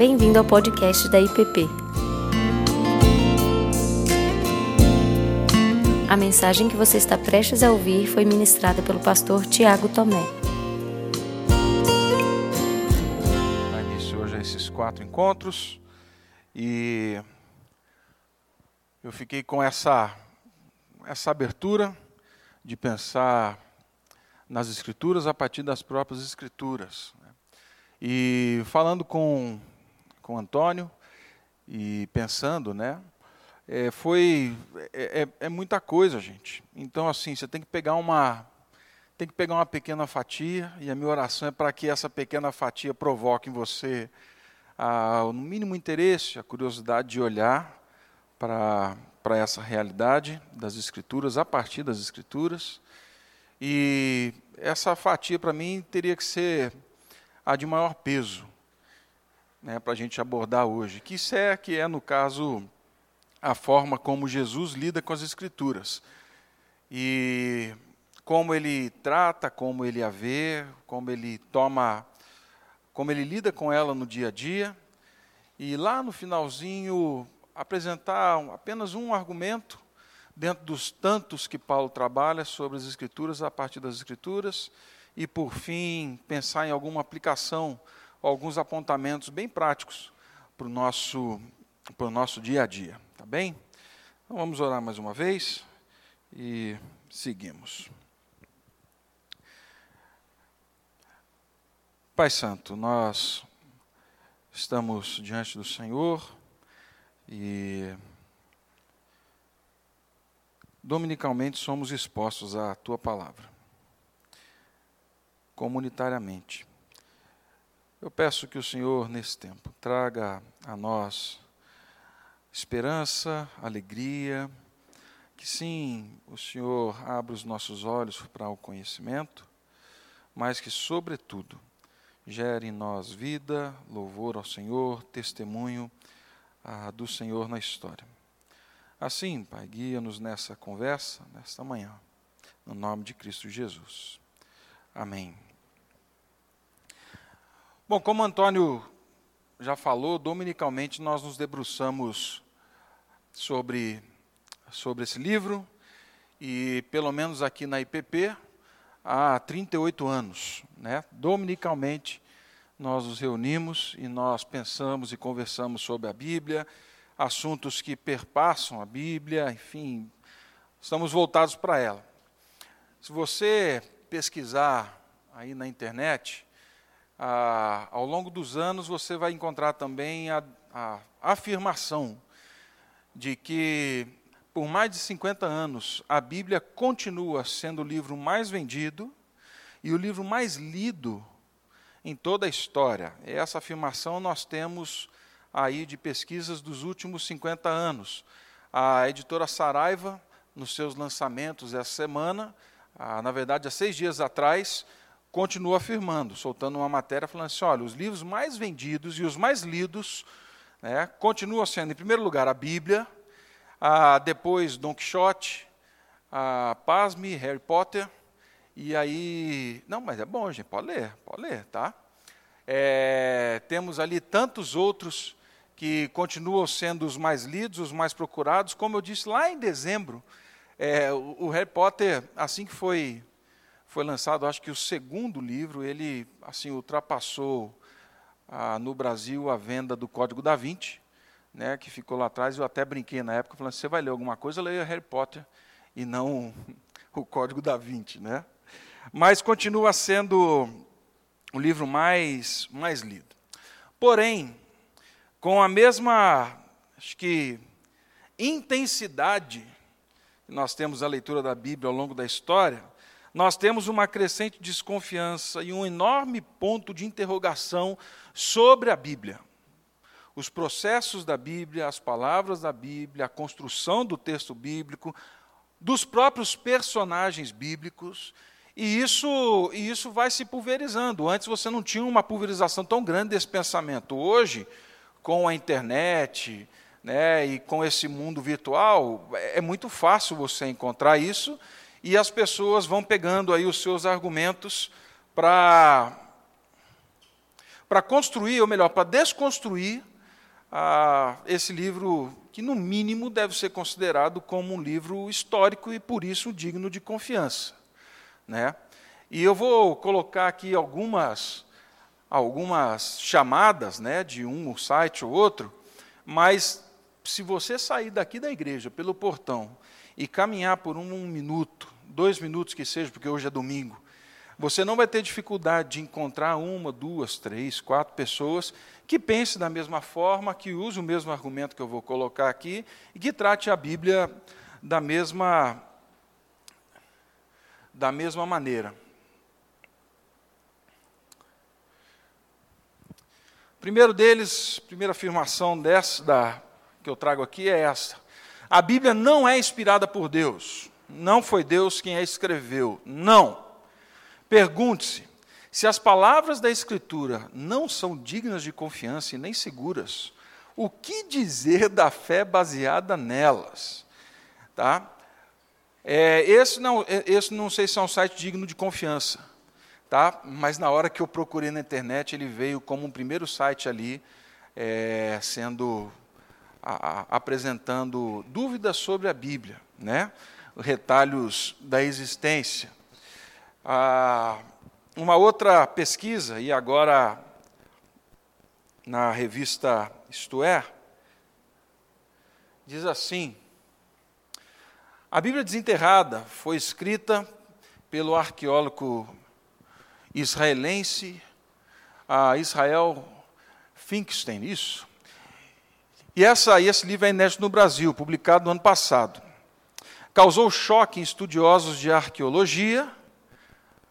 Bem-vindo ao podcast da IPP. A mensagem que você está prestes a ouvir foi ministrada pelo pastor Tiago Tomé. Dá início hoje a esses quatro encontros e eu fiquei com essa, essa abertura de pensar nas Escrituras a partir das próprias Escrituras. né? E falando com, com Antônio e pensando, né? é, foi é, é- é muita coisa, gente. Então, assim, você tem que pegar uma tem que pegar uma pequena fatia e a minha oração é para que essa pequena fatia provoque em você ah, no mínimo interesse, a curiosidade de olhar para para essa realidade das escrituras a partir das escrituras e essa fatia para mim teria que ser a de maior peso, né, para a gente abordar hoje. Que isso é que é no caso a forma como Jesus lida com as Escrituras. E como ele trata, como ele a vê, como ele toma, como ele lida com ela no dia a dia. E lá no finalzinho, apresentar apenas um argumento dentro dos tantos que Paulo trabalha sobre as Escrituras, a partir das Escrituras. E, por fim, pensar em alguma aplicação, alguns apontamentos bem práticos para o nosso, para o nosso dia a dia. Tá bem? Então vamos orar mais uma vez e seguimos. Pai Santo, nós estamos diante do Senhor e dominicalmente somos expostos à tua palavra, comunitariamente. Eu peço que o Senhor, nesse tempo, traga a nós esperança, alegria, que sim, o Senhor abra os nossos olhos para o conhecimento, mas que, sobretudo, gere em nós vida, louvor ao Senhor, testemunho ah, do Senhor na história. Assim, Pai, guia-nos nessa conversa, nesta manhã, no nome de Cristo Jesus. Amém. Bom, como Antônio já falou, dominicalmente nós nos debruçamos sobre, sobre esse livro, e pelo menos aqui na IPP, há 38 anos. Né? Dominicalmente, nós nos reunimos e nós pensamos e conversamos sobre a Bíblia, assuntos que perpassam a Bíblia, enfim, estamos voltados para ela. Se você pesquisar aí na internet, ah, ao longo dos anos você vai encontrar também a, a afirmação de que por mais de 50 anos a Bíblia continua sendo o livro mais vendido e o livro mais lido em toda a história. Essa afirmação nós temos aí de pesquisas dos últimos 50 anos. A editora Saraiva, nos seus lançamentos essa semana, ah, na verdade há seis dias atrás, continua afirmando, soltando uma matéria falando assim: olha, os livros mais vendidos e os mais lidos né, continuam sendo, em primeiro lugar, a Bíblia, ah, depois Don Quixote, ah, Pasme, Harry Potter, e aí. Não, mas é bom, gente, pode ler, pode ler, tá? É, temos ali tantos outros que continuam sendo os mais lidos, os mais procurados. Como eu disse lá em dezembro, é, o, o Harry Potter, assim que foi foi lançado, acho que o segundo livro, ele assim ultrapassou ah, no Brasil a venda do Código da Vinci, né, que ficou lá atrás. Eu até brinquei na época, falando: você vai ler alguma coisa, leia Harry Potter e não o Código da Vinci, né? Mas continua sendo o livro mais mais lido. Porém, com a mesma, acho que intensidade que nós temos a leitura da Bíblia ao longo da história, nós temos uma crescente desconfiança e um enorme ponto de interrogação sobre a Bíblia. Os processos da Bíblia, as palavras da Bíblia, a construção do texto bíblico, dos próprios personagens bíblicos, e isso, e isso vai se pulverizando. Antes você não tinha uma pulverização tão grande desse pensamento. Hoje, com a internet né, e com esse mundo virtual, é muito fácil você encontrar isso e as pessoas vão pegando aí os seus argumentos para para construir, ou melhor, para desconstruir ah, esse livro que, no mínimo, deve ser considerado como um livro histórico e, por isso, digno de confiança. Né? E eu vou colocar aqui algumas, algumas chamadas né, de um site ou outro, mas se você sair daqui da igreja, pelo portão, e caminhar por um, um minuto, dois minutos que seja, porque hoje é domingo, você não vai ter dificuldade de encontrar uma, duas, três, quatro pessoas que pense da mesma forma, que use o mesmo argumento que eu vou colocar aqui e que trate a Bíblia da mesma da mesma maneira. Primeiro deles, primeira afirmação dessa da, que eu trago aqui é essa: a Bíblia não é inspirada por Deus. Não foi Deus quem a escreveu. Não. Pergunte-se: se as palavras da Escritura não são dignas de confiança e nem seguras, o que dizer da fé baseada nelas? Tá? É, esse, não, é, esse não sei se é um site digno de confiança, tá? mas na hora que eu procurei na internet, ele veio como um primeiro site ali, é, sendo a, a, apresentando dúvidas sobre a Bíblia, né? Retalhos da existência. Ah, uma outra pesquisa, e agora na revista Isto É, diz assim: a Bíblia Desenterrada foi escrita pelo arqueólogo israelense Israel Finkelstein, isso. E essa, esse livro é inédito no Brasil, publicado no ano passado. Causou choque em estudiosos de arqueologia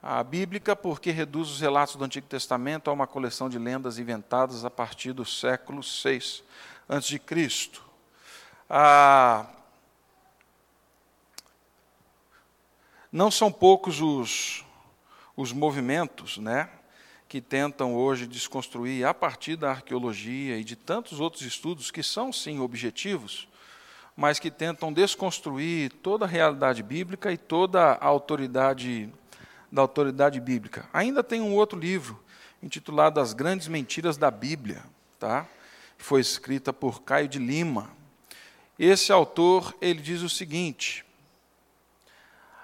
a bíblica porque reduz os relatos do Antigo Testamento a uma coleção de lendas inventadas a partir do século VI a.C. Ah, não são poucos os, os movimentos né, que tentam hoje desconstruir, a partir da arqueologia e de tantos outros estudos que são, sim, objetivos, mas que tentam desconstruir toda a realidade bíblica e toda a autoridade da autoridade bíblica. Ainda tem um outro livro, intitulado As Grandes Mentiras da Bíblia, tá? foi escrita por Caio de Lima. Esse autor ele diz o seguinte: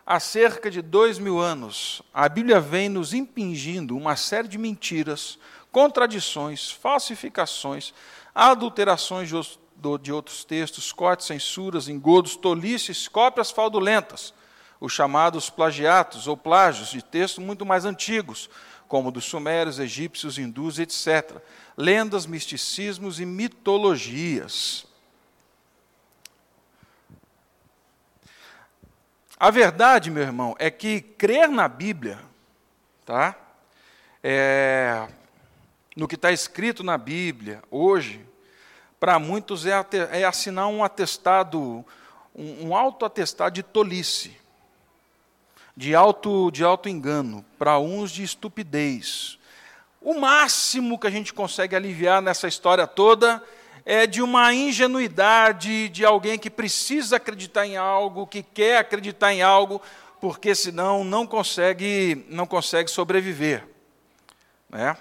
há cerca de dois mil anos, a Bíblia vem nos impingindo uma série de mentiras, contradições, falsificações, adulterações de outros textos, cortes, censuras, engodos, tolices, cópias fraudulentas os chamados plagiatos ou plágios de textos muito mais antigos, como dos sumérios, egípcios, hindus, etc. Lendas, misticismos e mitologias. A verdade, meu irmão, é que crer na Bíblia, tá? É, no que está escrito na Bíblia hoje, para muitos é, é, assinar um atestado, um, um auto-atestado de tolice de auto, de auto engano, para uns de estupidez. O máximo que a gente consegue aliviar nessa história toda é de uma ingenuidade de alguém que precisa acreditar em algo, que quer acreditar em algo, porque senão não consegue, não consegue sobreviver. Né?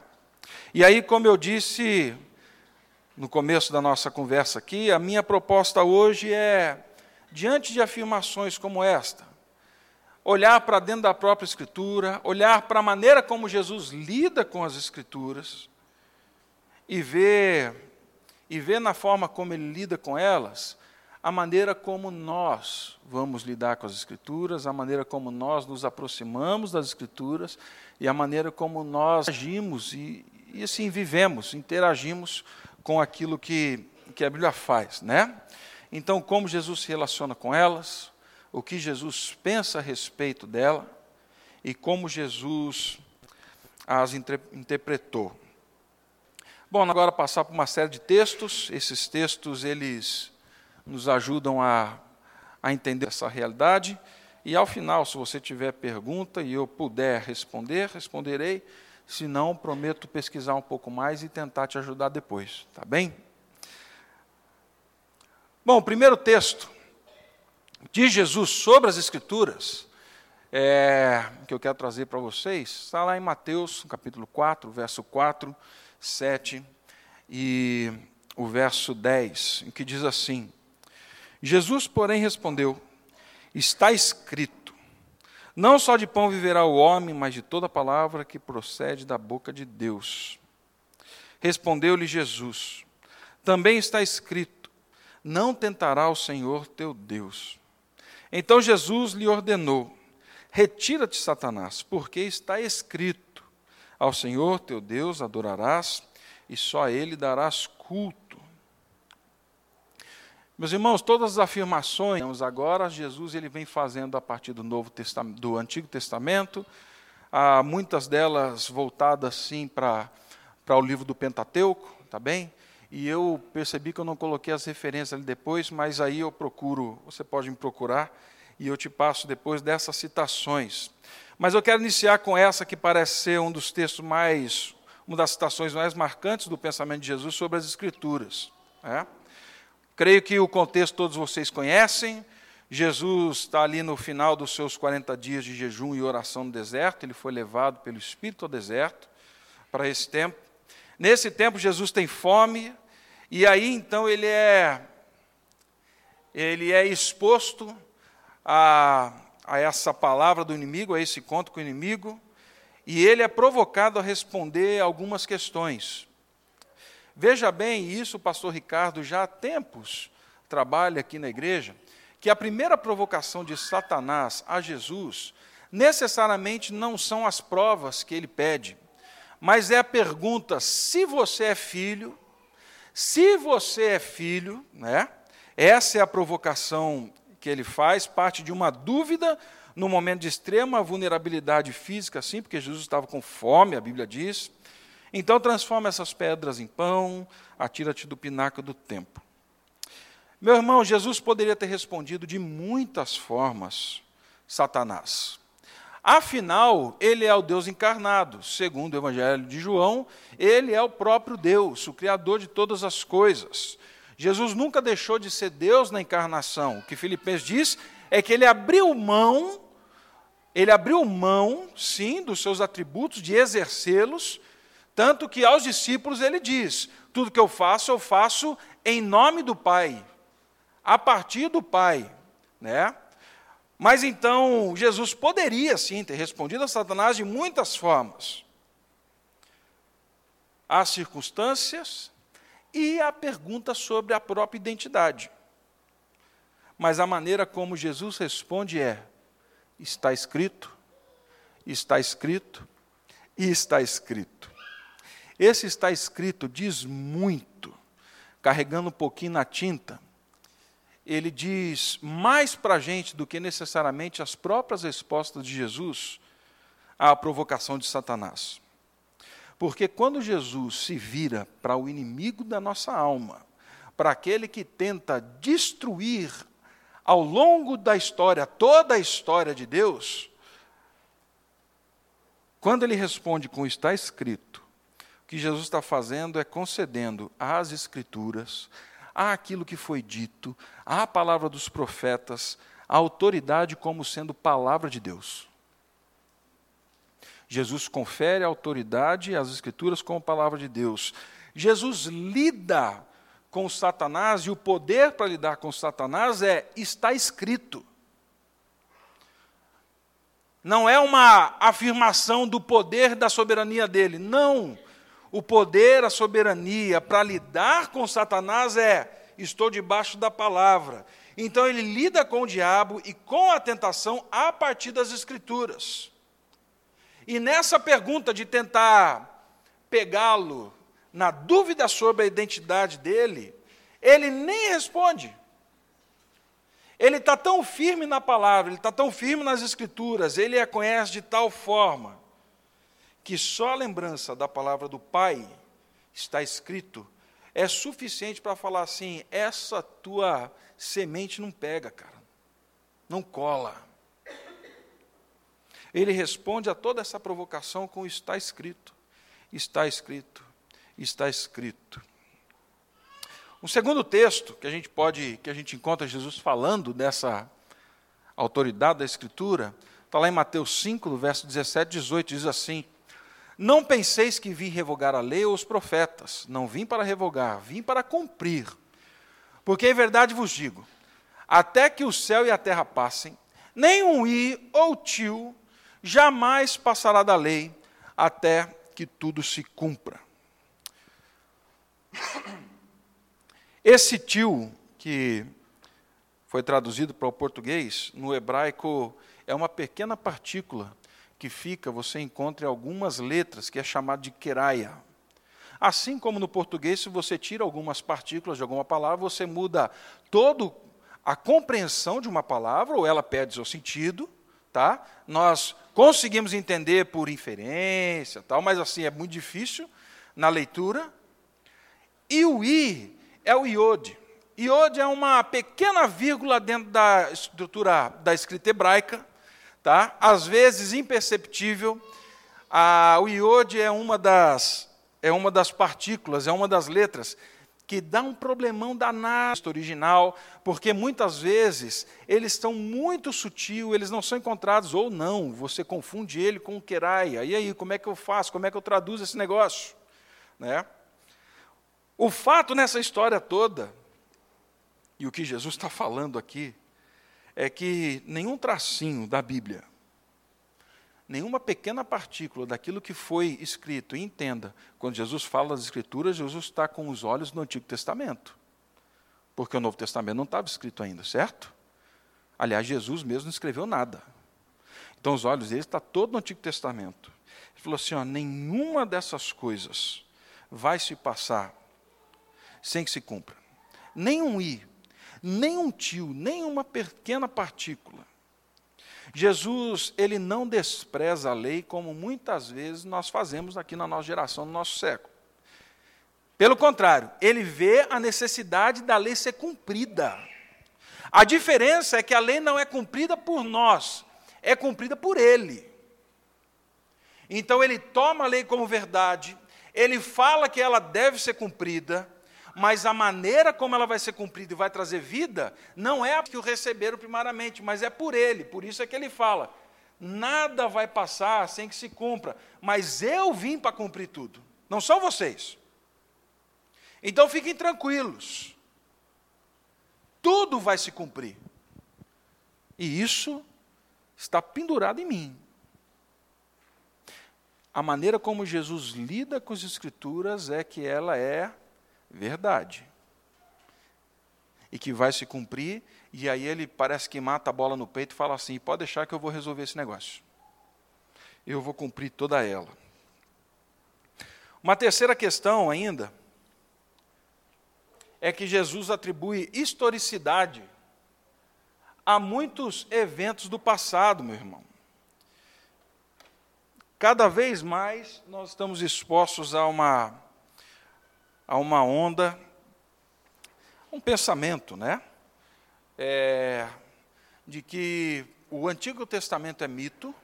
E aí, como eu disse no começo da nossa conversa aqui, a minha proposta hoje é, diante de afirmações como esta, olhar para dentro da própria Escritura, olhar para a maneira como Jesus lida com as Escrituras e ver, e ver na forma como ele lida com elas, a maneira como nós vamos lidar com as Escrituras, a maneira como nós nos aproximamos das Escrituras e a maneira como nós agimos e, e assim vivemos, interagimos com aquilo que, que a Bíblia faz, né? Então, como Jesus se relaciona com elas, o que Jesus pensa a respeito dela e como Jesus as interpretou. Bom, agora passar por uma série de textos. Esses textos eles nos ajudam a, a entender essa realidade. E ao final, se você tiver pergunta e eu puder responder, responderei. Se não, prometo pesquisar um pouco mais e tentar te ajudar depois, tá bem? Bom, o primeiro texto de Jesus sobre as Escrituras é, que eu quero trazer para vocês está lá em Mateus, capítulo 4, verso 4, 7 e o verso 10, em que diz assim: Jesus, porém, respondeu: Está escrito: Não só de pão viverá o homem, mas de toda palavra que procede da boca de Deus. Respondeu-lhe Jesus: Também está escrito: Não tentará o Senhor teu Deus. Então Jesus lhe ordenou: Retira-te, Satanás, porque está escrito: Ao Senhor teu Deus adorarás e só a ele darás culto. Meus irmãos, todas as afirmações agora Jesus ele vem fazendo a partir do Novo Testamento, do Antigo Testamento, há muitas delas voltadas sim para para o livro do Pentateuco, tá bem? E eu percebi que eu não coloquei as referências ali depois, mas aí eu procuro, você pode me procurar e eu te passo depois dessas citações. Mas eu quero iniciar com essa que parece ser um dos textos mais, uma das citações mais marcantes do pensamento de Jesus sobre as Escrituras. É? Creio que o contexto todos vocês conhecem. Jesus está ali no final dos seus 40 dias de jejum e oração no deserto, ele foi levado pelo Espírito ao deserto para esse tempo. Nesse tempo, Jesus tem fome, e aí então ele é, ele é exposto a, a essa palavra do inimigo, a esse conto com o inimigo, e ele é provocado a responder algumas questões. Veja bem, isso o pastor Ricardo já há tempos trabalha aqui na igreja, que a primeira provocação de Satanás a Jesus necessariamente não são as provas que ele pede, mas é a pergunta: se você é filho, se você é filho, né? Essa é a provocação que ele faz parte de uma dúvida no momento de extrema vulnerabilidade física, sim, porque Jesus estava com fome, a Bíblia diz. Então transforma essas pedras em pão, atira-te do pináculo do templo. Meu irmão, Jesus poderia ter respondido de muitas formas, Satanás. Afinal, ele é o Deus encarnado. Segundo o Evangelho de João, ele é o próprio Deus, o Criador de todas as coisas. Jesus nunca deixou de ser Deus na encarnação. O que Filipenses diz é que ele abriu mão, ele abriu mão, sim, dos seus atributos, de exercê-los, tanto que aos discípulos ele diz: tudo que eu faço, eu faço em nome do Pai, a partir do Pai, né? Mas então Jesus poderia sim ter respondido a Satanás de muitas formas. Há circunstâncias e a pergunta sobre a própria identidade. Mas a maneira como Jesus responde é: está escrito, está escrito e está escrito. Esse está escrito diz muito, carregando um pouquinho na tinta, ele diz mais para a gente do que necessariamente as próprias respostas de Jesus à provocação de Satanás. Porque quando Jesus se vira para o inimigo da nossa alma, para aquele que tenta destruir ao longo da história, toda a história de Deus, quando ele responde com está escrito, que Jesus está fazendo é concedendo às Escrituras, àquilo que foi dito, à palavra dos profetas, a autoridade como sendo palavra de Deus. Jesus confere autoridade às Escrituras como palavra de Deus. Jesus lida com Satanás e o poder para lidar com Satanás é está escrito. Não é uma afirmação do poder da soberania dele. Não. O poder, a soberania para lidar com Satanás é estou debaixo da palavra. Então ele lida com o diabo e com a tentação a partir das escrituras. E nessa pergunta de tentar pegá-lo na dúvida sobre a identidade dele, ele nem responde. Ele está tão firme na palavra, ele está tão firme nas escrituras, ele a conhece de tal forma, que só a lembrança da palavra do Pai está escrito é suficiente para falar assim: essa tua semente não pega, cara, não cola. Ele responde a toda essa provocação com está escrito, está escrito, está escrito. Um segundo texto que a gente pode, que a gente encontra Jesus falando dessa autoridade da Escritura, Está lá em Mateus 5, no verso 17 e 18, diz assim: Não penseis que vim revogar a lei ou os profetas. Não vim para revogar, vim para cumprir. Porque em verdade vos digo: até que o céu e a terra passem, nem um i ou tio jamais passará da lei, até que tudo se cumpra. Esse tio, que foi traduzido para o português, no hebraico é uma pequena partícula que fica, você encontra algumas letras, que é chamado de queraia. Assim como no português, se você tira algumas partículas de alguma palavra, você muda toda a compreensão de uma palavra, ou ela perde seu sentido, tá? Nós conseguimos entender por inferência, tal, mas assim é muito difícil na leitura. E o i é o iode. Iode é uma pequena vírgula dentro da estrutura da escrita hebraica, tá? Às vezes imperceptível. Ah, o iode é uma das é uma das partículas, é uma das letras que dá um problemão danado original, porque muitas vezes eles estão muito sutil, eles não são encontrados ou não, você confunde ele com o queraia. E aí, como é que eu faço? Como é que eu traduzo esse negócio? Né? O fato nessa história toda, e o que Jesus está falando aqui, é que nenhum tracinho da Bíblia, nenhuma pequena partícula daquilo que foi escrito, e entenda, quando Jesus fala das Escrituras, Jesus está com os olhos no Antigo Testamento, porque o Novo Testamento não estava escrito ainda, certo? Aliás, Jesus mesmo não escreveu nada. Então, os olhos dele estão todo no Antigo Testamento. Ele falou assim: ó, nenhuma dessas coisas vai se passar sem que se cumpra. Nem um i, nem um tio, nem uma pequena partícula Jesus, ele não despreza a lei como muitas vezes nós fazemos aqui na nossa geração, no nosso século. Pelo contrário, ele vê a necessidade da lei ser cumprida. A diferença é que a lei não é cumprida por nós, é cumprida por ele. Então ele toma a lei como verdade, ele fala que ela deve ser cumprida, mas a maneira como ela vai ser cumprida e vai trazer vida, não é a que o receberam primariamente, mas é por ele. Por isso é que ele fala: nada vai passar sem que se cumpra, mas eu vim para cumprir tudo, não são vocês. Então fiquem tranquilos, tudo vai se cumprir, e isso está pendurado em mim. A maneira como Jesus lida com as Escrituras é que ela é verdade. E que vai se cumprir, e aí ele parece que mata a bola no peito e fala assim: pode deixar que eu vou resolver esse negócio. Eu vou cumprir toda ela. Uma terceira questão ainda é que Jesus atribui historicidade a muitos eventos do passado, meu irmão. Cada vez mais nós estamos expostos a uma a uma onda, um pensamento, né? É, de que o Antigo Testamento é mito,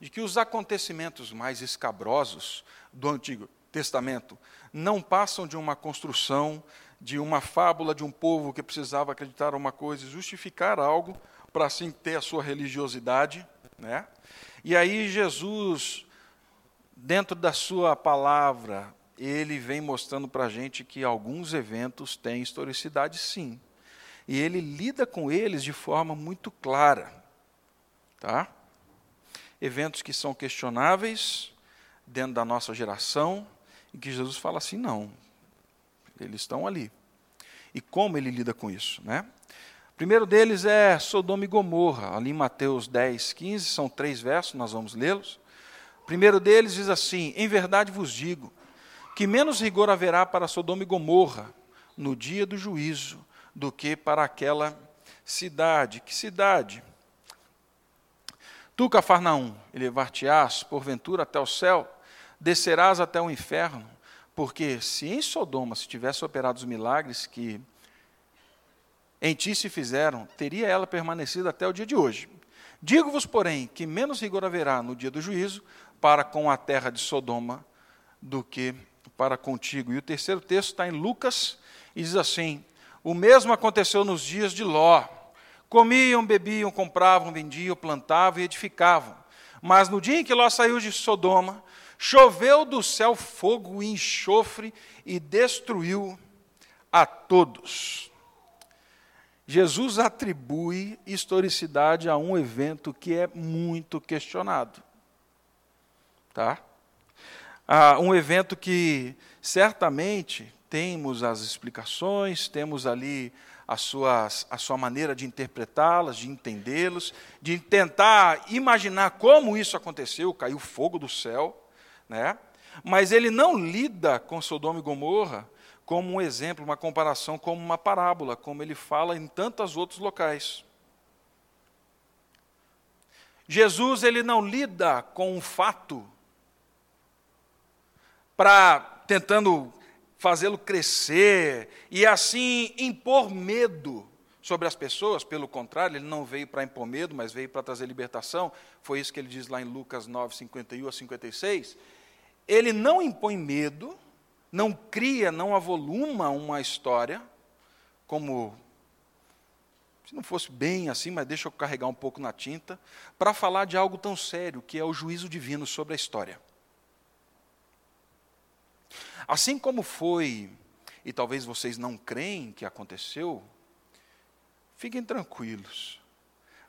de que os acontecimentos mais escabrosos do Antigo Testamento não passam de uma construção, de uma fábula de um povo que precisava acreditar uma coisa e justificar algo para assim ter a sua religiosidade, né? E aí Jesus, dentro da sua palavra, ele vem mostrando para a gente que alguns eventos têm historicidade, sim. E ele lida com eles de forma muito clara. Tá? Eventos que são questionáveis dentro da nossa geração, e que Jesus fala assim: não, eles estão ali. E como ele lida com isso? Né? O primeiro deles é Sodoma e Gomorra, ali em Mateus 10, 15, são três versos, nós vamos lê-los. O primeiro deles diz assim: Em verdade vos digo que menos rigor haverá para Sodoma e Gomorra no dia do juízo do que para aquela cidade. Que cidade? Tu, Cafarnaum, elevar-te-ás, porventura, até o céu, descerás até o inferno, porque se em Sodoma se tivesse operado os milagres que em ti se fizeram, teria ela permanecido até o dia de hoje. Digo-vos, porém, que menos rigor haverá no dia do juízo para com a terra de Sodoma do que para contigo. E o terceiro texto está em Lucas e diz assim: O mesmo aconteceu nos dias de Ló, Comiam, bebiam, compravam, vendiam, plantavam e edificavam. Mas no dia em que Ló saiu de Sodoma, choveu do céu fogo e enxofre e destruiu a todos. Jesus atribui historicidade a um evento que é muito questionado. Tá? Ah, um evento que certamente temos as explicações, temos ali a, suas, a sua maneira de interpretá-las, de entendê-los, de tentar imaginar como isso aconteceu, caiu fogo do céu, né? mas ele não lida com Sodoma e Gomorra como um exemplo, uma comparação, como uma parábola, como ele fala em tantos outros locais. Jesus ele não lida com um fato para tentando fazê-lo crescer e assim impor medo sobre as pessoas, pelo contrário, ele não veio para impor medo, mas veio para trazer libertação. Foi isso que ele diz lá em Lucas 9, 51 a 56. Ele não impõe medo, não cria, não avoluma uma história, como se não fosse bem assim, mas deixa eu carregar um pouco na tinta, para falar de algo tão sério que é o juízo divino sobre a história. Assim como foi, e talvez vocês não creem que aconteceu, fiquem tranquilos.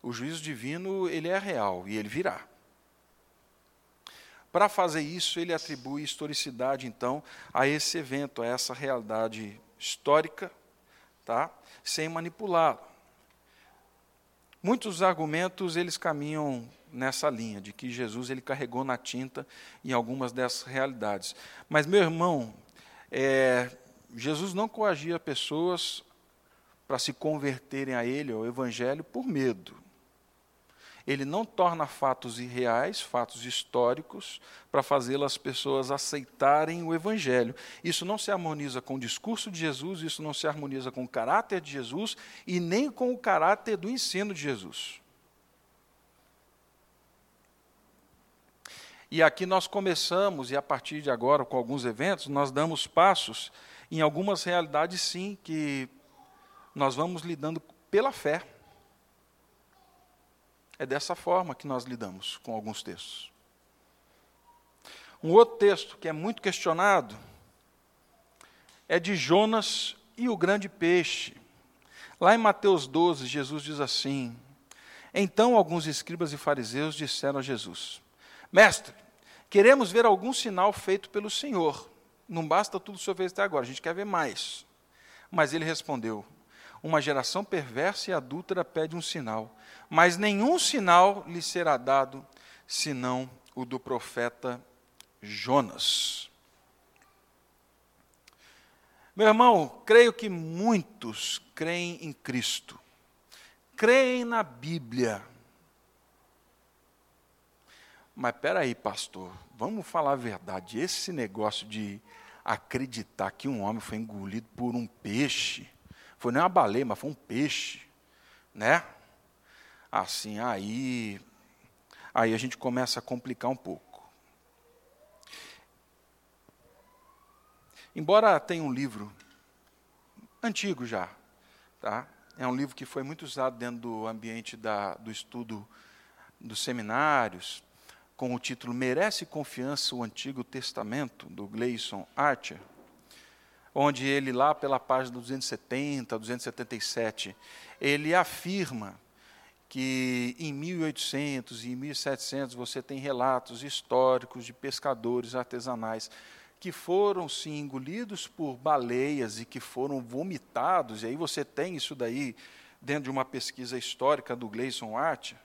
O juízo divino, ele é real e ele virá. Para fazer isso, ele atribui historicidade, então, a esse evento, a essa realidade histórica, tá? sem manipulá-lo. Muitos argumentos eles caminham nessa linha de que Jesus ele carregou na tinta em algumas dessas realidades. Mas meu irmão, é, Jesus não coagia pessoas para se converterem a Ele ao Evangelho por medo. Ele não torna fatos irreais, fatos históricos, para fazê-las pessoas aceitarem o Evangelho. Isso não se harmoniza com o discurso de Jesus, isso não se harmoniza com o caráter de Jesus e nem com o caráter do ensino de Jesus. E aqui nós começamos, e a partir de agora, com alguns eventos, nós damos passos em algumas realidades, sim, que nós vamos lidando pela fé. É dessa forma que nós lidamos com alguns textos. Um outro texto que é muito questionado é de Jonas e o grande peixe. Lá em Mateus 12, Jesus diz assim: Então alguns escribas e fariseus disseram a Jesus: Mestre, Queremos ver algum sinal feito pelo Senhor. Não basta tudo o Senhor fez até agora, a gente quer ver mais. Mas ele respondeu: Uma geração perversa e adúltera pede um sinal, mas nenhum sinal lhe será dado senão o do profeta Jonas. Meu irmão, creio que muitos creem em Cristo, creem na Bíblia, mas peraí, pastor, vamos falar a verdade. Esse negócio de acreditar que um homem foi engolido por um peixe, foi nem uma baleia, mas foi um peixe, né? Assim, aí, aí a gente começa a complicar um pouco. Embora tenha um livro antigo já, tá? É um livro que foi muito usado dentro do ambiente da, do estudo dos seminários, com o título Merece Confiança o Antigo Testamento, do Gleison Archer, onde ele, lá pela página 270, 277, ele afirma que em 1800 e em 1700 você tem relatos históricos de pescadores artesanais que foram se engolidos por baleias e que foram vomitados, e aí você tem isso daí dentro de uma pesquisa histórica do Gleison Archer,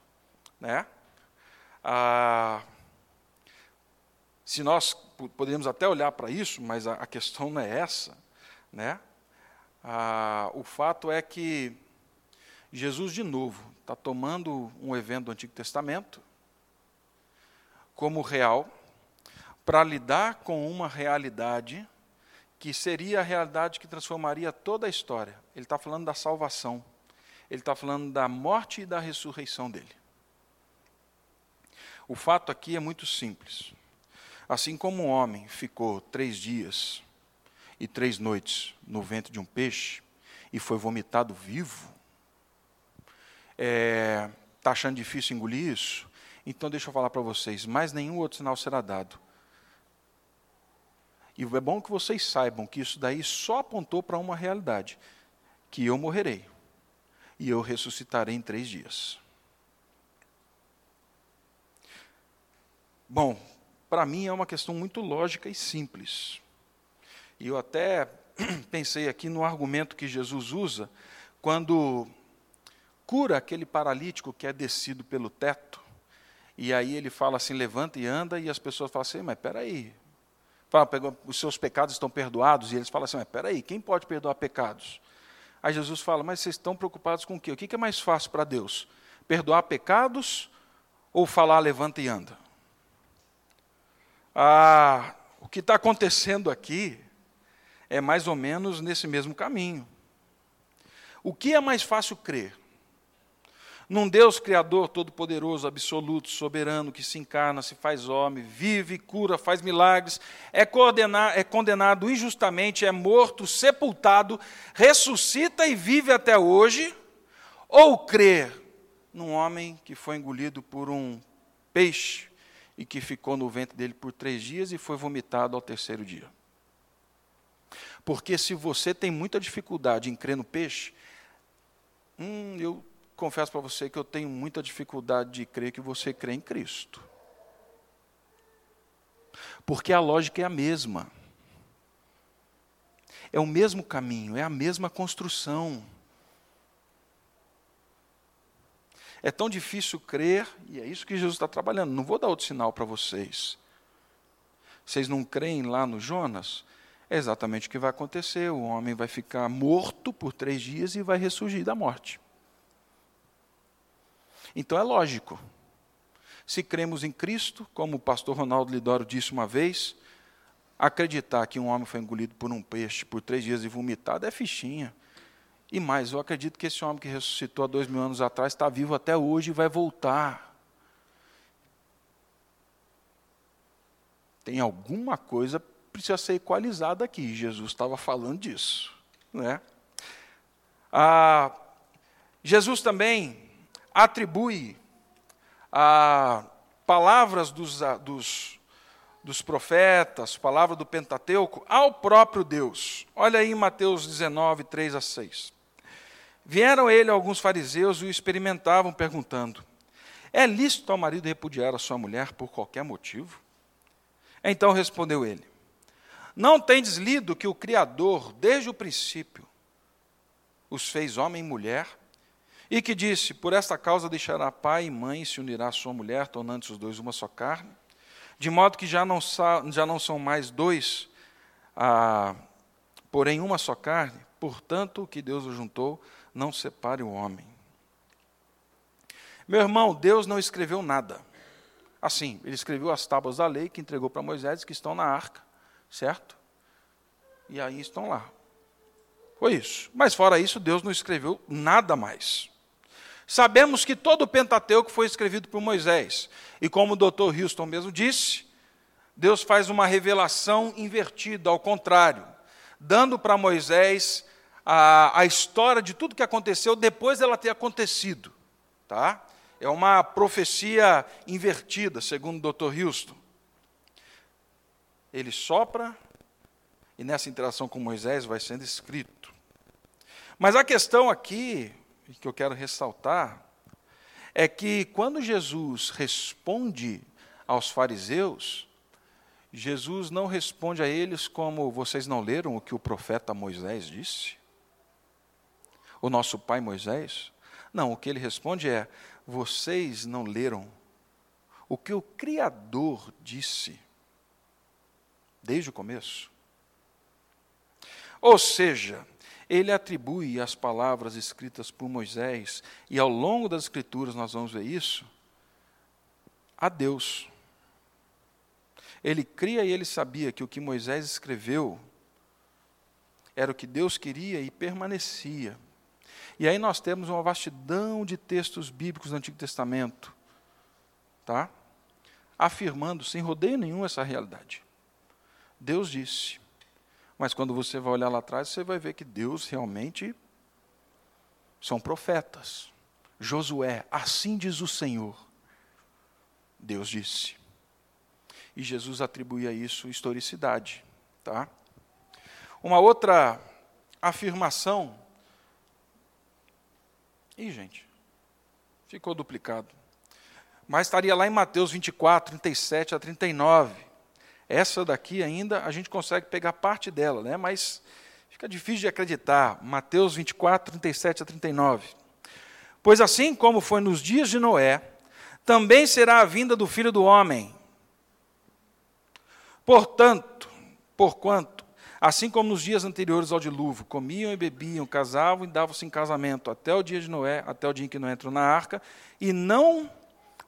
né? Ah, se nós podemos até olhar para isso, mas a, a, questão não é essa, né? Ah, o fato é que Jesus, de novo, está tomando um evento do Antigo Testamento como real para lidar com uma realidade que seria a realidade que transformaria toda a história. Ele está falando da salvação. Ele está falando da morte e da ressurreição dele. O fato aqui é muito simples. Assim como um homem ficou três dias e três noites no ventre de um peixe e foi vomitado vivo, é, está achando difícil engolir isso? Então deixa eu falar para vocês, mais nenhum outro sinal será dado. E é bom que vocês saibam que isso daí só apontou para uma realidade, que eu morrerei e eu ressuscitarei em três dias. Bom, para mim é uma questão muito lógica e simples. E eu até pensei aqui no argumento que Jesus usa quando cura aquele paralítico que é descido pelo teto. E aí ele fala assim: levanta e anda, e as pessoas falam assim: mas peraí. Fala, os seus pecados estão perdoados, e eles falam assim: mas peraí, quem pode perdoar pecados? Aí Jesus fala: mas vocês estão preocupados com o quê? O que é mais fácil para Deus? Perdoar pecados ou falar levanta e anda? Ah, o que está acontecendo aqui é mais ou menos nesse mesmo caminho. O que é mais fácil crer? Num Deus Criador, Todo-Poderoso, Absoluto, Soberano, que se encarna, se faz homem, vive, cura, faz milagres, é, é condenado injustamente, é morto, sepultado, ressuscita e vive até hoje, ou crer num homem que foi engolido por um peixe, e que ficou no ventre dele por três dias e foi vomitado ao terceiro dia. Porque se você tem muita dificuldade em crer no peixe, hum, eu confesso para você que eu tenho muita dificuldade de crer que você crê em Cristo. Porque a lógica é a mesma. É o mesmo caminho, é a mesma construção. É tão difícil crer, e é isso que Jesus está trabalhando. Não vou dar outro sinal para vocês. Vocês não creem lá no Jonas? É exatamente o que vai acontecer. O homem vai ficar morto por três dias e vai ressurgir da morte. Então é lógico. Se cremos em Cristo, como o pastor Ronaldo Lidoro disse uma vez, acreditar que um homem foi engolido por um peixe por três dias e vomitado é fichinha. E mais, eu acredito que esse homem que ressuscitou há dois mil anos atrás está vivo até hoje e vai voltar. Tem alguma coisa que precisa ser equalizada aqui. Jesus estava falando disso. Né? Ah, Jesus também atribui a palavras dos, dos dos profetas, palavra do Pentateuco, ao próprio Deus. Olha aí Mateus 19, 3 a 6. Vieram a ele alguns fariseus e o experimentavam, perguntando: É lícito ao marido repudiar a sua mulher por qualquer motivo? Então respondeu ele: Não tendes lido que o Criador, desde o princípio, os fez homem e mulher? E que disse: Por esta causa deixará pai e mãe e se unirá à sua mulher, tornando-se os dois uma só carne? De modo que já não, já não são mais dois, ah, porém uma só carne. Portanto, o que Deus juntou, não separe o homem. Meu irmão, Deus não escreveu nada. Assim, ele escreveu as tábuas da lei que entregou para Moisés, que estão na arca, certo? E aí estão lá. Foi isso. Mas fora isso, Deus não escreveu nada mais. Sabemos que todo o Pentateuco foi escrevido por Moisés. E como o Dr. Houston mesmo disse, Deus faz uma revelação invertida, ao contrário, dando para Moisés a, a história de tudo que aconteceu depois dela ter acontecido. Tá? É uma profecia invertida, segundo o Dr. Houston. Ele sopra e nessa interação com Moisés vai sendo escrito. Mas a questão aqui, que eu quero ressaltar, é que quando Jesus responde aos fariseus, Jesus não responde a eles como vocês não leram o que o profeta Moisés disse? O nosso pai Moisés? Não, o que ele responde é: vocês não leram o que o Criador disse desde o começo? Ou seja, ele atribui as palavras escritas por Moisés, e ao longo das Escrituras nós vamos ver isso, a Deus. Ele cria e ele sabia que o que Moisés escreveu era o que Deus queria e permanecia. E aí nós temos uma vastidão de textos bíblicos do Antigo Testamento, tá? afirmando sem rodeio nenhum essa realidade. Deus disse. Mas quando você vai olhar lá atrás, você vai ver que Deus realmente são profetas. Josué, assim diz o Senhor. Deus disse. E Jesus atribuía isso historicidade, tá? Uma outra afirmação. Ih, gente, ficou duplicado. Mas estaria lá em Mateus 24, 37 a 39. Essa daqui ainda a gente consegue pegar parte dela, né? mas fica difícil de acreditar. Mateus 24, 37 a 39. Pois assim como foi nos dias de Noé, também será a vinda do filho do homem. Portanto, porquanto, assim como nos dias anteriores ao dilúvio, comiam e bebiam, casavam e davam-se em casamento até o dia de Noé, até o dia em que Noé entrou na arca, e não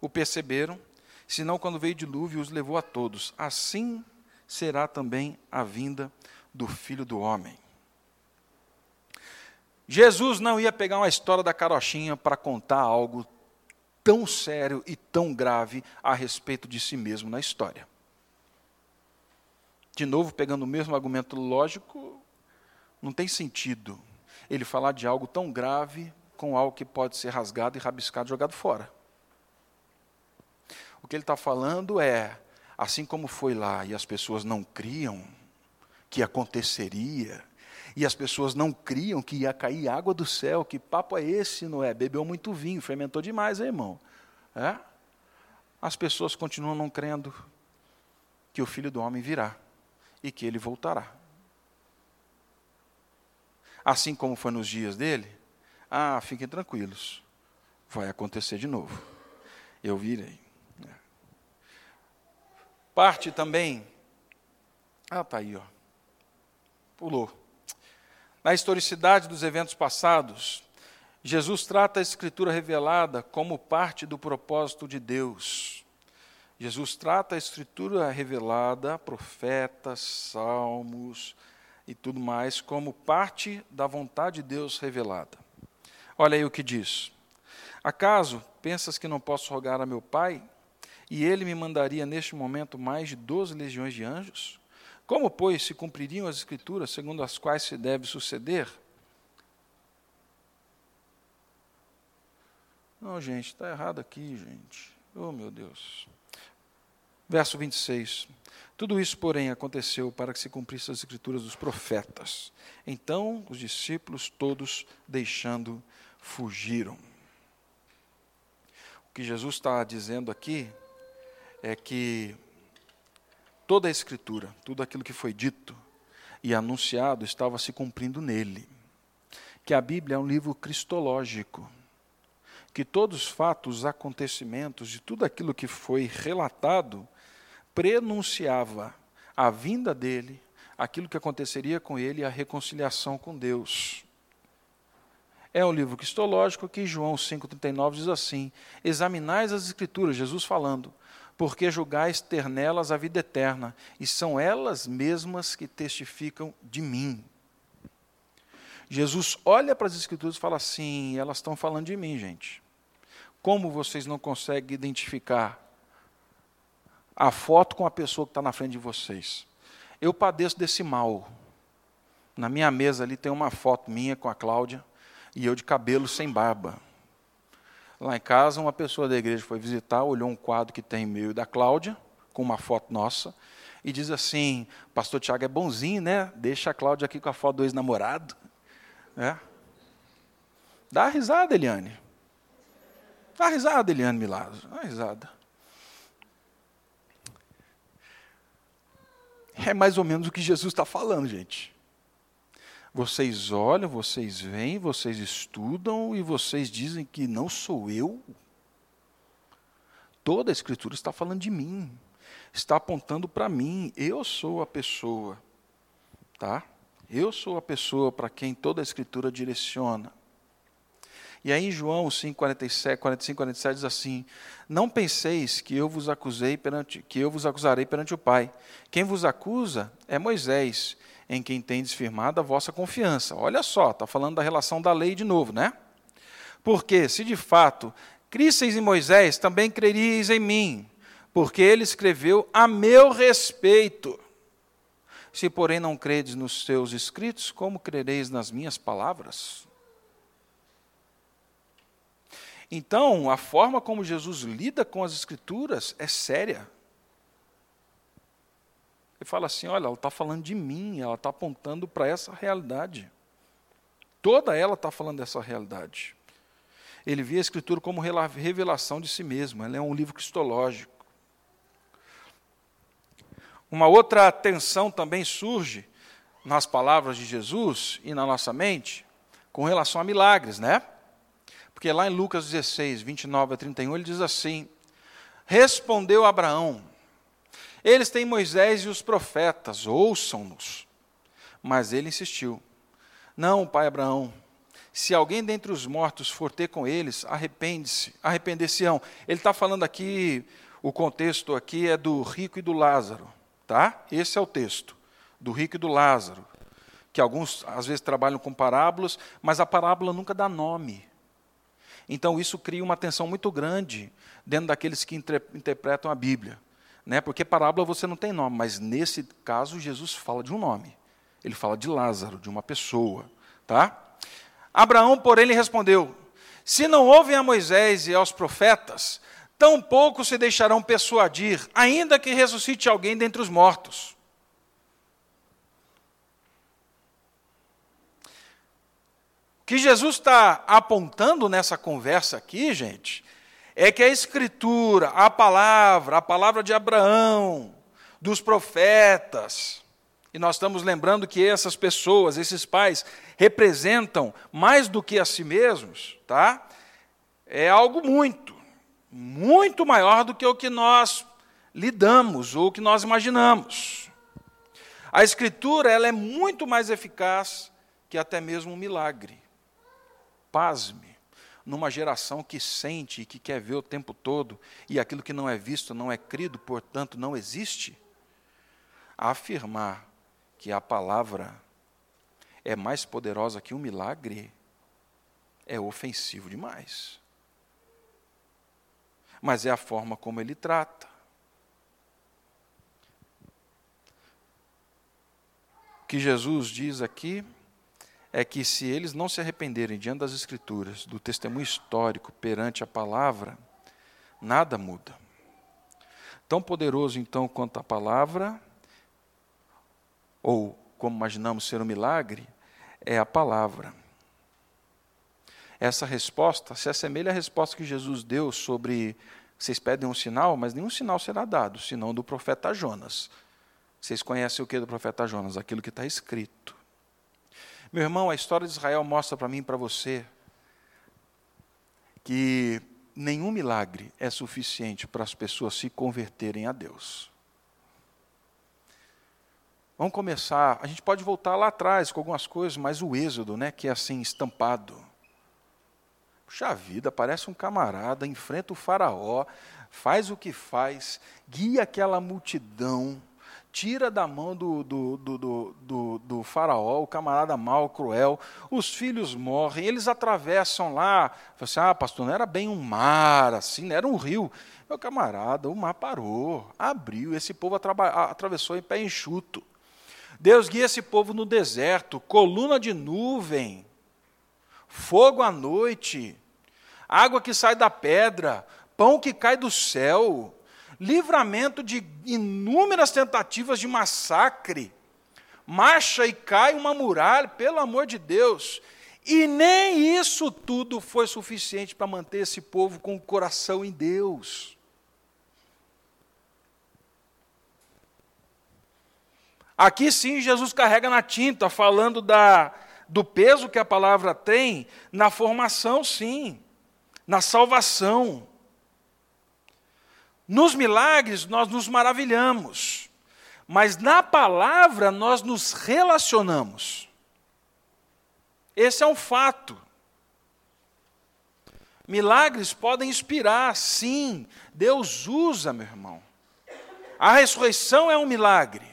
o perceberam, senão quando veio o dilúvio os levou a todos. Assim será também a vinda do filho do homem. Jesus não ia pegar uma história da carochinha para contar algo tão sério e tão grave a respeito de si mesmo na história. De novo, pegando o mesmo argumento lógico, não tem sentido ele falar de algo tão grave com algo que pode ser rasgado e rabiscado jogado fora. O que ele está falando é, assim como foi lá e as pessoas não criam que aconteceria, e as pessoas não criam que ia cair água do céu, que papo é esse, não é? Bebeu muito vinho, fermentou demais, hein, irmão. É? As pessoas continuam não crendo que o filho do homem virá e que ele voltará. Assim como foi nos dias dele, ah, fiquem tranquilos, vai acontecer de novo. Eu virei. Parte também. Ah, está aí, ó. Pulou. Na historicidade dos eventos passados, Jesus trata a Escritura revelada como parte do propósito de Deus. Jesus trata a Escritura revelada, profetas, salmos e tudo mais, como parte da vontade de Deus revelada. Olha aí o que diz: Acaso pensas que não posso rogar a meu Pai e ele me mandaria neste momento mais de doze legiões de anjos? Como, pois, se cumpririam as Escrituras segundo as quais se deve suceder? Não, gente, está errado aqui, gente. Oh, meu Deus. Verso 26. Tudo isso, porém, aconteceu para que se cumprissem as escrituras dos profetas. Então, os discípulos todos, deixando, fugiram. O que Jesus está dizendo aqui é que toda a Escritura, tudo aquilo que foi dito e anunciado estava se cumprindo nele. Que a Bíblia é um livro cristológico, que todos os fatos, acontecimentos, de tudo aquilo que foi relatado, prenunciava a vinda dele, aquilo que aconteceria com ele a reconciliação com Deus. É um livro cristológico que João 5,39 diz assim: Examinais as Escrituras, Jesus falando, porque julgais ter nelas a vida eterna, e são elas mesmas que testificam de mim. Jesus olha para as Escrituras e fala assim: elas estão falando de mim, gente. Como vocês não conseguem identificar a foto com a pessoa que está na frente de vocês? Eu padeço desse mal. Na minha mesa ali tem uma foto minha com a Cláudia e eu de cabelo sem barba. Lá em casa, uma pessoa da igreja foi visitar, olhou um quadro que tem meio da Cláudia, com uma foto nossa, e diz assim: Pastor Tiago é bonzinho, né? Deixa a Cláudia aqui com a foto do ex-namorado. É. Dá risada, Eliane. Dá risada, Eliane Milagro. Dá risada. É mais ou menos o que Jesus está falando, gente. Vocês olham, vocês veem, vocês estudam e vocês dizem que não sou eu. Toda a Escritura está falando de mim, está apontando para mim. Eu sou a pessoa, tá? Eu sou a pessoa para quem toda a Escritura direciona. E aí em João 5, 47, 45, 47 diz assim: Não penseis que eu vos acusei perante, que eu vos acusarei perante o Pai. Quem vos acusa é Moisés, em quem tendes firmado a vossa confiança. Olha só, está falando da relação da lei de novo, né? Porque, se de fato crisseis em Moisés, também creríeis em mim, porque ele escreveu a meu respeito. Se, porém, não credes nos seus escritos, como crereis nas minhas palavras? Então, a forma como Jesus lida com as Escrituras é séria. Ele fala assim: olha, ela está falando de mim, ela está apontando para essa realidade. Toda ela está falando dessa realidade. Ele vê a Escritura como revelação de si mesmo, ela é um livro cristológico. Uma outra tensão também surge nas palavras de Jesus e na nossa mente com relação a milagres, né? Porque lá em Lucas 16, 29 a 31, ele diz assim: Respondeu Abraão: Eles têm Moisés e os profetas, ouçam-nos. Mas ele insistiu: Não, pai Abraão, se alguém dentre os mortos for ter com eles, arrepende-se, arrepender-se-ão. Ele está falando aqui, o contexto aqui é do rico e do Lázaro, tá? Esse é o texto, do rico e do Lázaro, que alguns às vezes trabalham com parábolas, mas a parábola nunca dá nome. Então isso cria uma tensão muito grande dentro daqueles que interpretam a Bíblia, né? Porque parábola você não tem nome, mas nesse caso Jesus fala de um nome. Ele fala de Lázaro, de uma pessoa, tá? Abraão, porém, lhe respondeu: Se não ouvem a Moisés e aos profetas, tampouco se deixarão persuadir, ainda que ressuscite alguém dentre os mortos. Que Jesus está apontando nessa conversa aqui, gente, é que a Escritura, a palavra, a palavra de Abraão, dos profetas, e nós estamos lembrando que essas pessoas, esses pais, representam mais do que a si mesmos, tá? É algo muito, muito maior do que o que nós lidamos ou o que nós imaginamos. A escritura, ela é muito mais eficaz que até mesmo um milagre. Pasme, numa geração que sente e que quer ver o tempo todo e aquilo que não é visto não é crido, portanto não existe, afirmar que a palavra é mais poderosa que um milagre, é ofensivo demais. Mas é a forma como ele trata. O que Jesus diz aqui é que se eles não se arrependerem diante das Escrituras, do testemunho histórico perante a palavra, nada muda. Tão poderoso então quanto a palavra ou como imaginamos ser um milagre, é a palavra. Essa resposta se assemelha à resposta que Jesus deu sobre vocês pedem um sinal, mas nenhum sinal será dado, senão do profeta Jonas. Vocês conhecem o que do profeta Jonas? Aquilo que está escrito. Meu irmão, a história de Israel mostra para mim e para você que nenhum milagre é suficiente para as pessoas se converterem a Deus. Vamos começar. A gente pode voltar lá atrás com algumas coisas, mas o êxodo, né, que é assim, estampado. Puxa vida, parece um camarada, enfrenta o faraó, faz o que faz, guia aquela multidão, tira da mão do, do, do, do, do faraó, o camarada mau, cruel, os filhos morrem, eles atravessam lá, assim, ah, pastor, não era bem um mar, assim, não era um rio. Meu camarada, o mar parou, abriu, esse povo atravessou em pé enxuto. Deus guia esse povo no deserto, coluna de nuvem, fogo à noite, água que sai da pedra, pão que cai do céu, livramento de inúmeras tentativas de massacre, marcha e cai uma muralha, pelo amor de Deus. E nem isso tudo foi suficiente para manter esse povo com o coração em Deus. Aqui sim Jesus carrega na tinta, falando da, do peso que a palavra tem na formação, sim, na salvação. Nos milagres nós nos maravilhamos, mas na palavra nós nos relacionamos. Esse é um fato. Milagres podem inspirar, sim, Deus usa, meu irmão. A ressurreição é um milagre.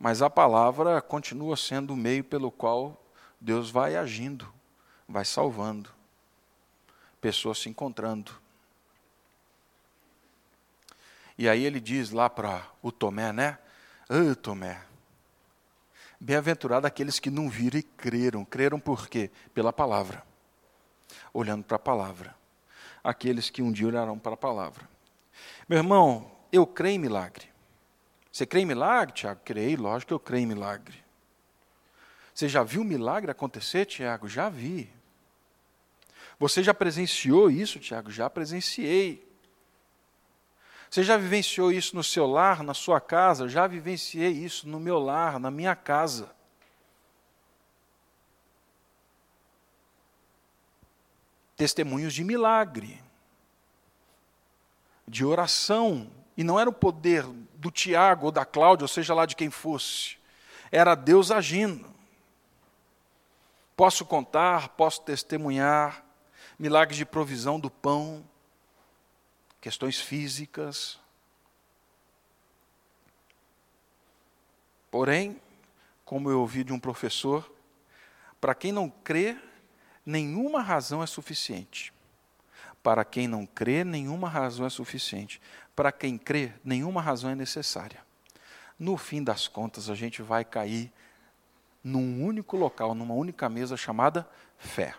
Mas a palavra continua sendo o meio pelo qual Deus vai agindo, vai salvando, pessoas se encontrando. E aí ele diz lá para o Tomé, né? Ah, Tomé, Bem-aventurado aqueles que não viram e creram. Creram por quê? Pela palavra. Olhando para a palavra. Aqueles que um dia olharão para a palavra. Meu irmão, eu creio em milagre. Você crê em milagre, Tiago? Creio, lógico que eu creio em milagre. Você já viu milagre acontecer, Tiago? Já vi. Você já presenciou isso, Tiago? Já presenciei. Você já vivenciou isso no seu lar, na sua casa? Já vivenciei isso no meu lar, na minha casa. Testemunhos de milagre, de oração, e não era o poder do Tiago ou da Cláudia, ou seja lá de quem fosse, era Deus agindo. Posso contar, posso testemunhar milagres de provisão do pão, questões físicas. Porém, como eu ouvi de um professor, para quem não crê, nenhuma razão é suficiente. Para quem não crê, nenhuma razão é suficiente. Para quem crê, nenhuma razão é necessária. No fim das contas, a gente vai cair num único local, numa única mesa chamada fé.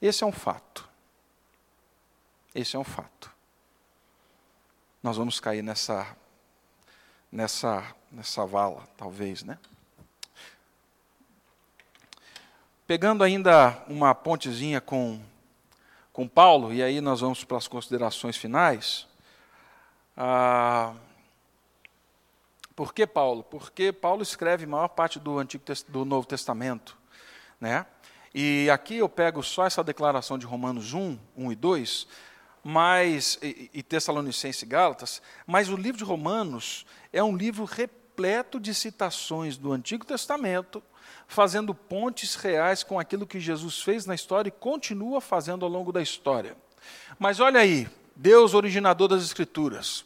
Esse é um fato. Esse é um fato. Nós vamos cair nessa nessa nessa vala, talvez, né? Pegando ainda uma pontezinha com com Paulo e aí nós vamos para as considerações finais. Ah, por que Paulo? Porque Paulo escreve a maior parte do Antigo do Novo Testamento, né? E aqui eu pego só essa declaração de Romanos 1, 1 e 2, mas, e, e Tessalonicense e Gálatas, mas o livro de Romanos é um livro repleto de citações do Antigo Testamento, fazendo pontes reais com aquilo que Jesus fez na história e continua fazendo ao longo da história. Mas olha aí, Deus originador das Escrituras.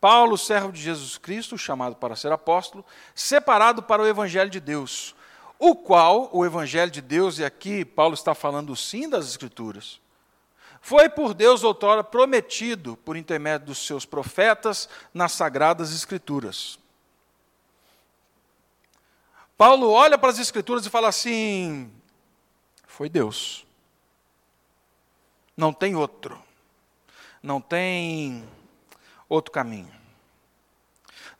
Paulo, servo de Jesus Cristo, chamado para ser apóstolo, separado para o Evangelho de Deus, o qual, o Evangelho de Deus, e aqui Paulo está falando sim das Escrituras, foi por Deus outrora prometido por intermédio dos seus profetas nas sagradas Escrituras. Paulo olha para as Escrituras e fala assim: foi Deus. Não tem outro. Não tem outro caminho.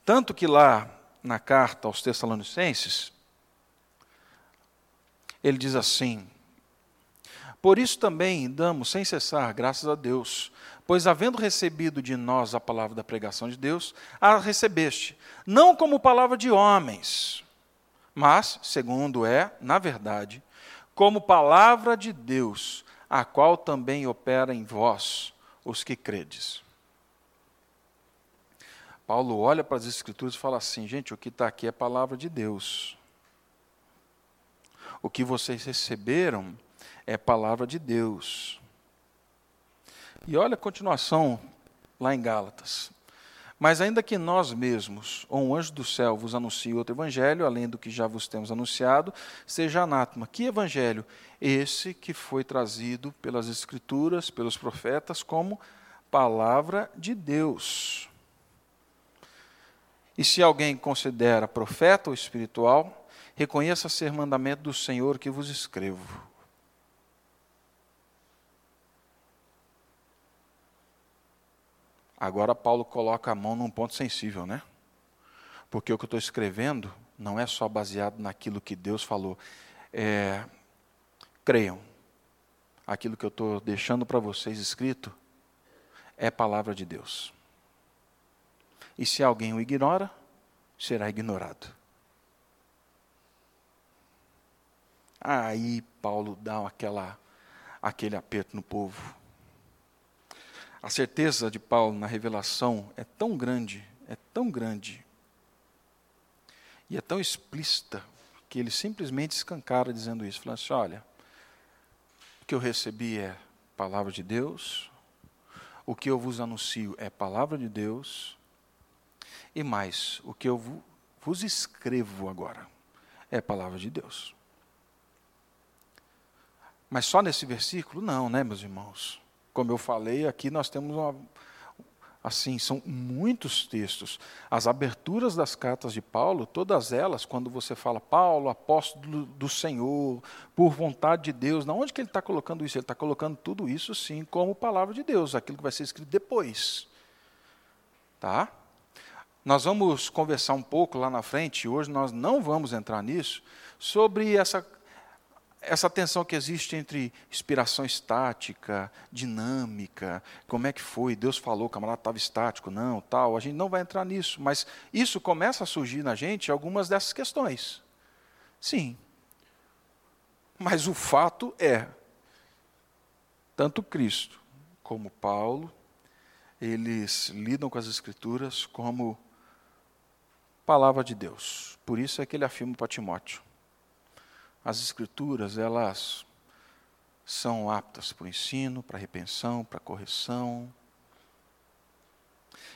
Tanto que lá na carta aos Tessalonicenses, ele diz assim: por isso também damos sem cessar graças a Deus, pois havendo recebido de nós a palavra da pregação de Deus, a recebeste, não como palavra de homens, mas, segundo é, na verdade, como palavra de Deus, a qual também opera em vós, os que credes. Paulo olha para as Escrituras e fala assim: gente, o que está aqui é palavra de Deus. O que vocês receberam é palavra de Deus. E olha a continuação lá em Gálatas. Mas ainda que nós mesmos, ou um anjo do céu, vos anuncie outro evangelho, além do que já vos temos anunciado, seja anátema. Que evangelho? Esse que foi trazido pelas Escrituras, pelos profetas, como palavra de Deus. E se alguém considera profeta ou espiritual, reconheça ser mandamento do Senhor que vos escrevo. Agora Paulo coloca a mão num ponto sensível, né? Porque o que eu estou escrevendo não é só baseado naquilo que Deus falou. É, creiam, aquilo que eu estou deixando para vocês escrito é palavra de Deus. E se alguém o ignora, será ignorado. Aí Paulo dá aquela, aquele aperto no povo. A certeza de Paulo na revelação é tão grande, é tão grande, e é tão explícita, que ele simplesmente escancara dizendo isso, falando assim: olha, o que eu recebi é palavra de Deus, o que eu vos anuncio é palavra de Deus, e mais, o que eu vos escrevo agora é palavra de Deus. Mas só nesse versículo? Não, né, meus irmãos? Como eu falei, aqui nós temos uma, Assim, são muitos textos. As aberturas das cartas de Paulo, todas elas, quando você fala Paulo, apóstolo do Senhor, por vontade de Deus, na onde que ele está colocando isso? Ele está colocando tudo isso, sim, como palavra de Deus, aquilo que vai ser escrito depois. Tá? Nós vamos conversar um pouco lá na frente, hoje nós não vamos entrar nisso, sobre essa essa tensão que existe entre inspiração estática, dinâmica, como é que foi, Deus falou, o camarada estava estático, não, tal, a gente não vai entrar nisso, mas isso começa a surgir na gente algumas dessas questões. Sim. Mas o fato é, tanto Cristo como Paulo, eles lidam com as Escrituras como palavra de Deus. Por isso é que ele afirma para Timóteo: as escrituras, elas são aptas para o ensino, para a repensão, para a correção.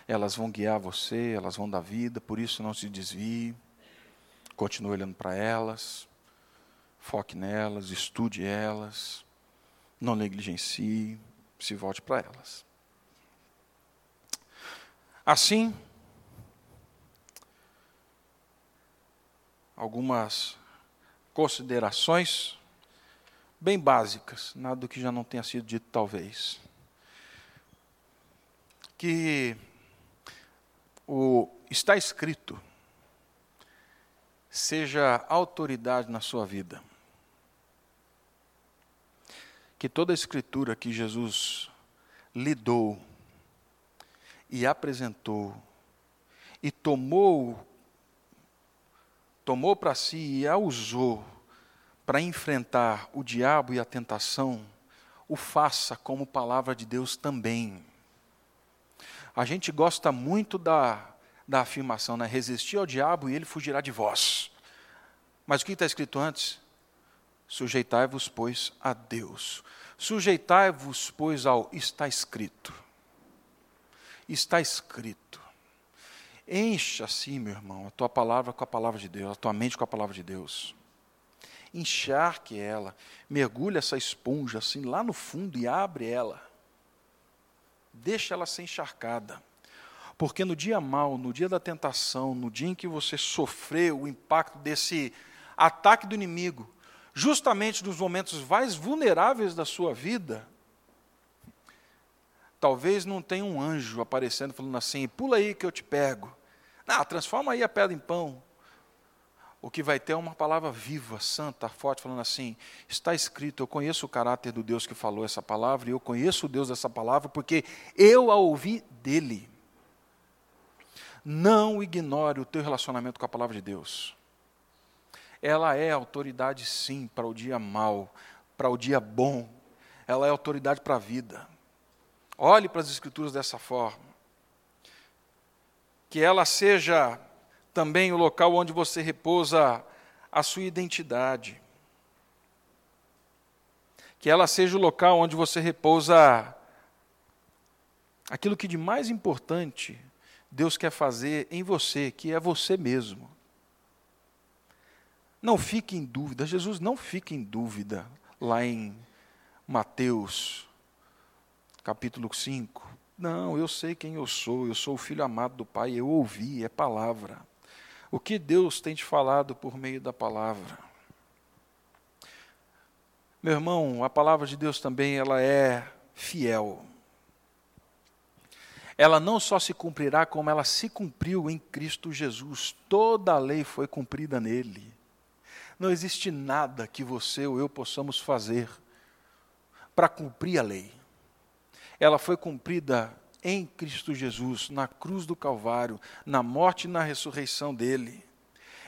Elas vão guiar você, elas vão dar vida, por isso não se desvie. Continue olhando para elas. Foque nelas, estude elas. Não negligencie, se volte para elas. Assim, algumas considerações bem básicas, nada do que já não tenha sido dito, talvez. Que o está escrito seja autoridade na sua vida. Que toda a escritura que Jesus lidou e apresentou e tomou tomou para si e a usou para enfrentar o diabo e a tentação, o faça como palavra de Deus também. A gente gosta muito da, da afirmação, né? resistir ao diabo e ele fugirá de vós. Mas o que está escrito antes? Sujeitai-vos, pois, a Deus. Sujeitai-vos, pois, ao está escrito. Está escrito. Encha assim, meu irmão, a tua palavra com a palavra de Deus, a tua mente com a palavra de Deus. Encharque ela, mergulha essa esponja assim lá no fundo e abre ela. Deixa ela ser encharcada. Porque no dia mal, no dia da tentação, no dia em que você sofreu o impacto desse ataque do inimigo, justamente nos momentos mais vulneráveis da sua vida, talvez não tenha um anjo aparecendo falando assim: pula aí que eu te pego. Não, transforma aí a pedra em pão. O que vai ter é uma palavra viva, santa, forte, falando assim: está escrito, eu conheço o caráter do Deus que falou essa palavra, e eu conheço o Deus dessa palavra, porque eu a ouvi dele. Não ignore o teu relacionamento com a palavra de Deus. Ela é autoridade, sim, para o dia mau, para o dia bom. Ela é autoridade para a vida. Olhe para as Escrituras dessa forma que ela seja também o local onde você repousa a sua identidade. Que ela seja o local onde você repousa aquilo que de mais importante Deus quer fazer em você, que é você mesmo. Não fique em dúvida, Jesus não fica em dúvida lá em Mateus, capítulo 5. Não, eu sei quem eu sou, eu sou o filho amado do Pai, eu ouvi, é palavra. O que Deus tem te falado por meio da palavra? Meu irmão, a palavra de Deus também ela é fiel. Ela não só se cumprirá, como ela se cumpriu em Cristo Jesus. Toda a lei foi cumprida nele. Não existe nada que você ou eu possamos fazer para cumprir a lei ela foi cumprida em Cristo Jesus, na cruz do Calvário, na morte e na ressurreição dele.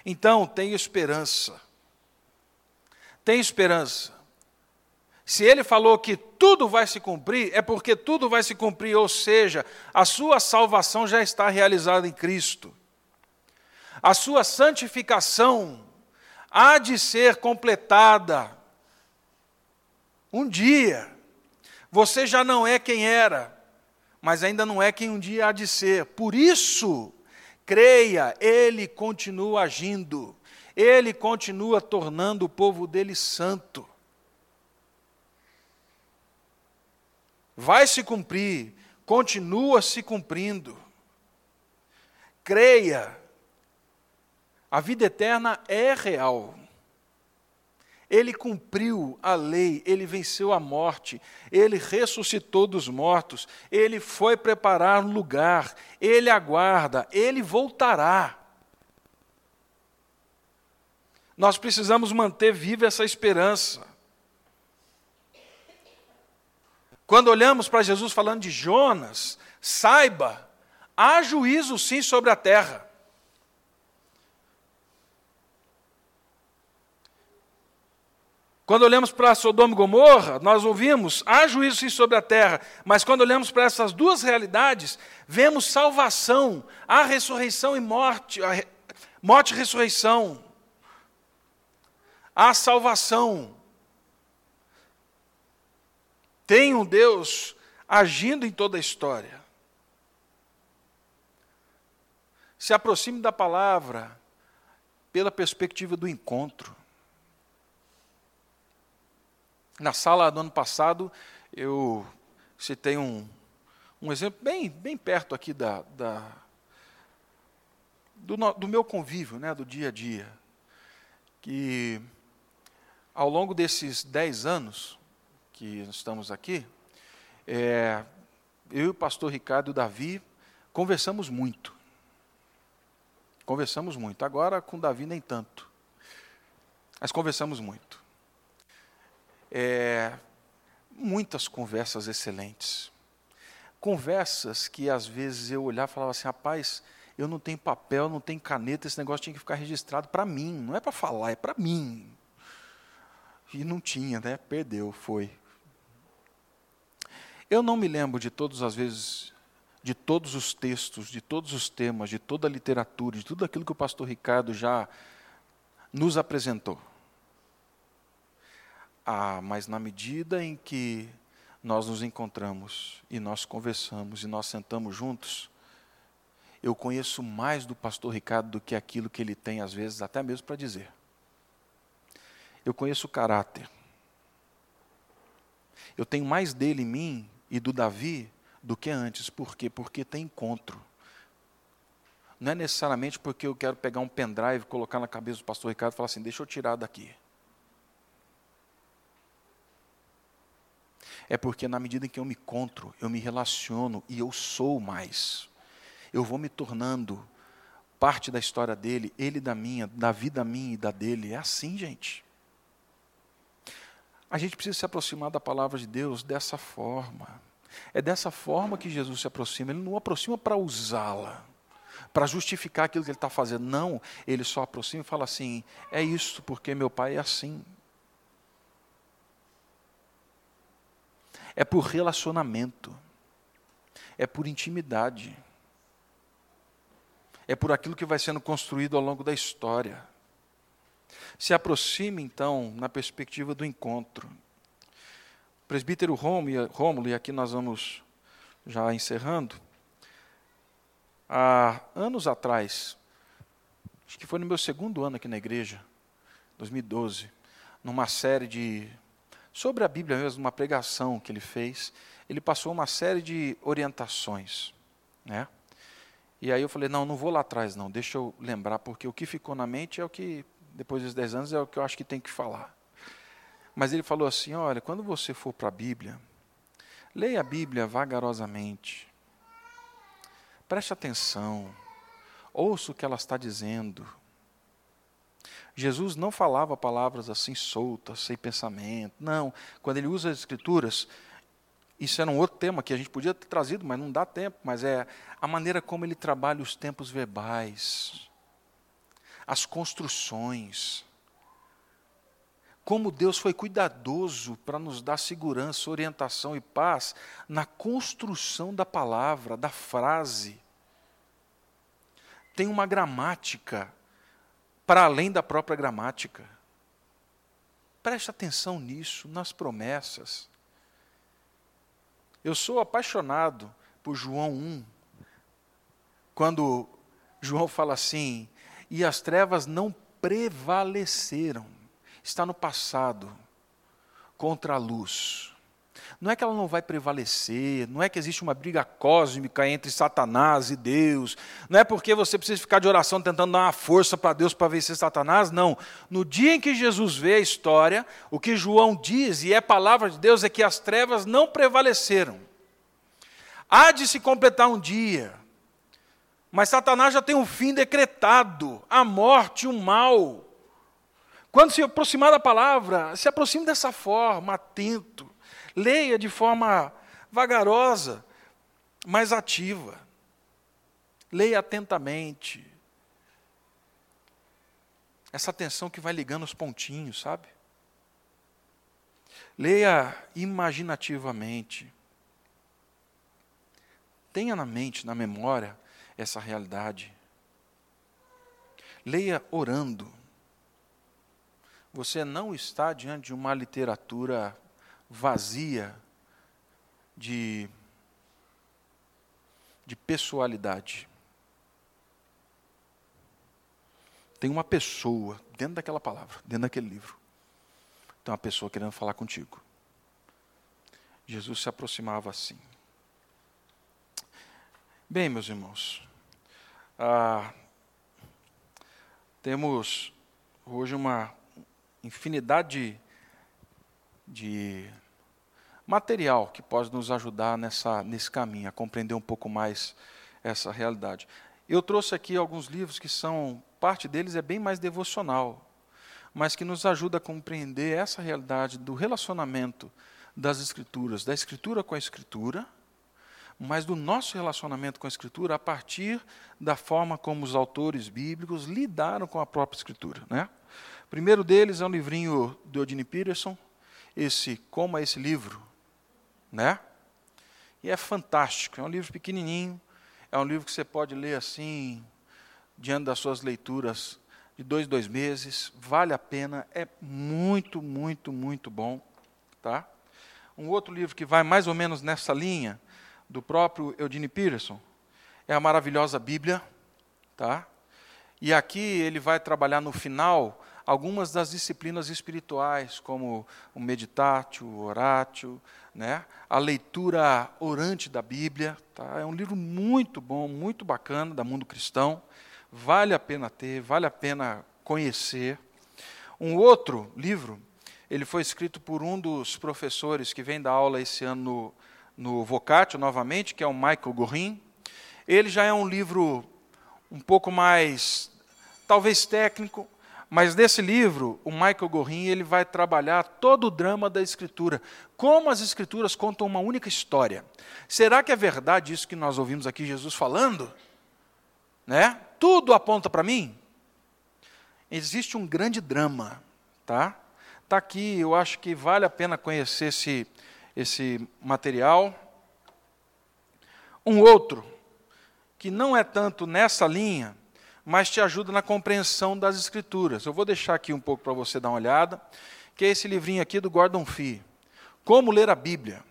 Então, tem esperança. Tem esperança. Se ele falou que tudo vai se cumprir, é porque tudo vai se cumprir, ou seja, a sua salvação já está realizada em Cristo. A sua santificação há de ser completada um dia. Você já não é quem era, mas ainda não é quem um dia há de ser. Por isso, creia, Ele continua agindo, Ele continua tornando o povo dele santo. Vai se cumprir continua se cumprindo. Creia, a vida eterna é real. Ele cumpriu a lei, ele venceu a morte, ele ressuscitou dos mortos, ele foi preparar um lugar, ele aguarda, ele voltará. Nós precisamos manter viva essa esperança. Quando olhamos para Jesus falando de Jonas, saiba, há juízo sim sobre a terra. Quando olhamos para Sodoma e Gomorra, nós ouvimos, há juízo sim sobre a terra, mas quando olhamos para essas duas realidades, vemos salvação, há ressurreição e morte, morte e ressurreição. Há salvação. Tem um Deus agindo em toda a história. Se aproxime da palavra pela perspectiva do encontro. Na sala do ano passado, eu citei um, um exemplo bem, bem perto aqui da, da do, do, meu convívio, né, do dia a dia, que ao longo desses dez anos que estamos aqui, é, eu e o pastor Ricardo e o Davi conversamos muito. Conversamos muito. Agora com o Davi nem tanto. Mas conversamos muito. É, muitas conversas excelentes. Conversas que às vezes eu olhava e falava assim, rapaz, eu não tenho papel, não tenho caneta, esse negócio tinha que ficar registrado para mim, não é para falar, é para mim. E não tinha, né? Perdeu, foi. Eu não me lembro de todas as vezes, de todos os textos, de todos os temas, de toda a literatura, de tudo aquilo que o pastor Ricardo já nos apresentou. Ah, mas na medida em que nós nos encontramos e nós conversamos e nós sentamos juntos, eu conheço mais do pastor Ricardo do que aquilo que ele tem, às vezes, até mesmo para dizer. Eu conheço o caráter. Eu tenho mais dele em mim e do Davi do que antes. Por quê? Porque tem encontro. Não é necessariamente porque eu quero pegar um pendrive, colocar na cabeça do pastor Ricardo e falar assim: deixa eu tirar daqui. É porque na medida em que eu me encontro, eu me relaciono e eu sou mais. Eu vou me tornando parte da história dele, ele da minha, da vida minha e da dele. É assim, gente. A gente precisa se aproximar da palavra de Deus dessa forma. É dessa forma que Jesus se aproxima. Ele não aproxima para usá-la, para justificar aquilo que ele está fazendo. Não, ele só aproxima e fala assim: é isso, porque meu pai é assim. É por relacionamento, é por intimidade, é por aquilo que vai sendo construído ao longo da história. Se aproxime, então, na perspectiva do encontro. O presbítero Rômulo, e aqui nós vamos já encerrando, há anos atrás, acho que foi no meu segundo ano aqui na igreja, 2012, numa série de. Sobre a Bíblia mesmo, uma pregação que ele fez, ele passou uma série de orientações. Né? E aí eu falei: não, não vou lá atrás, não, deixa eu lembrar, porque o que ficou na mente é o que depois dos 10 anos, é o que eu acho que tem que falar. Mas ele falou assim: olha, quando você for para a Bíblia, leia a Bíblia vagarosamente, preste atenção, ouça o que ela está dizendo. Jesus não falava palavras assim soltas, sem pensamento. Não, quando ele usa as Escrituras, isso era um outro tema que a gente podia ter trazido, mas não dá tempo. Mas é a maneira como ele trabalha os tempos verbais as construções. Como Deus foi cuidadoso para nos dar segurança, orientação e paz na construção da palavra, da frase. Tem uma gramática para além da própria gramática. Preste atenção nisso, nas promessas. Eu sou apaixonado por João 1, quando João fala assim: e as trevas não prevaleceram. Está no passado, contra a luz. Não é que ela não vai prevalecer, não é que existe uma briga cósmica entre Satanás e Deus, não é porque você precisa ficar de oração tentando dar uma força para Deus para vencer Satanás, não. No dia em que Jesus vê a história, o que João diz, e é palavra de Deus, é que as trevas não prevaleceram. Há de se completar um dia, mas Satanás já tem um fim decretado, a morte, o mal. Quando se aproximar da palavra, se aproxime dessa forma, atento. Leia de forma vagarosa, mas ativa. Leia atentamente. Essa atenção que vai ligando os pontinhos, sabe? Leia imaginativamente. Tenha na mente, na memória, essa realidade. Leia orando você não está diante de uma literatura vazia de, de pessoalidade. Tem uma pessoa dentro daquela palavra, dentro daquele livro. Tem uma pessoa querendo falar contigo. Jesus se aproximava assim. Bem, meus irmãos, ah, temos hoje uma infinidade de, de material que pode nos ajudar nessa, nesse caminho, a compreender um pouco mais essa realidade. Eu trouxe aqui alguns livros que são, parte deles é bem mais devocional, mas que nos ajuda a compreender essa realidade do relacionamento das Escrituras, da Escritura com a Escritura, mas do nosso relacionamento com a Escritura a partir da forma como os autores bíblicos lidaram com a própria Escritura. Né? primeiro deles é um livrinho do Eugene Peterson, esse Como é esse livro, né? E é fantástico, é um livro pequenininho, é um livro que você pode ler assim, diante das suas leituras de dois, dois meses, vale a pena, é muito, muito, muito bom, tá? Um outro livro que vai mais ou menos nessa linha, do próprio Eugene Peterson, é a maravilhosa Bíblia, tá? E aqui ele vai trabalhar no final algumas das disciplinas espirituais, como o meditátil, o orátil, né? a leitura orante da Bíblia. Tá? É um livro muito bom, muito bacana, da mundo cristão. Vale a pena ter, vale a pena conhecer. Um outro livro, ele foi escrito por um dos professores que vem dar aula esse ano no, no Vocatio, novamente, que é o Michael Gorin. Ele já é um livro um pouco mais, talvez técnico, mas nesse livro, o Michael Gorin ele vai trabalhar todo o drama da Escritura, como as Escrituras contam uma única história. Será que é verdade isso que nós ouvimos aqui Jesus falando? Né? Tudo aponta para mim? Existe um grande drama, tá? Tá aqui, eu acho que vale a pena conhecer esse esse material. Um outro que não é tanto nessa linha, mas te ajuda na compreensão das Escrituras. Eu vou deixar aqui um pouco para você dar uma olhada, que é esse livrinho aqui do Gordon Fee. Como ler a Bíblia.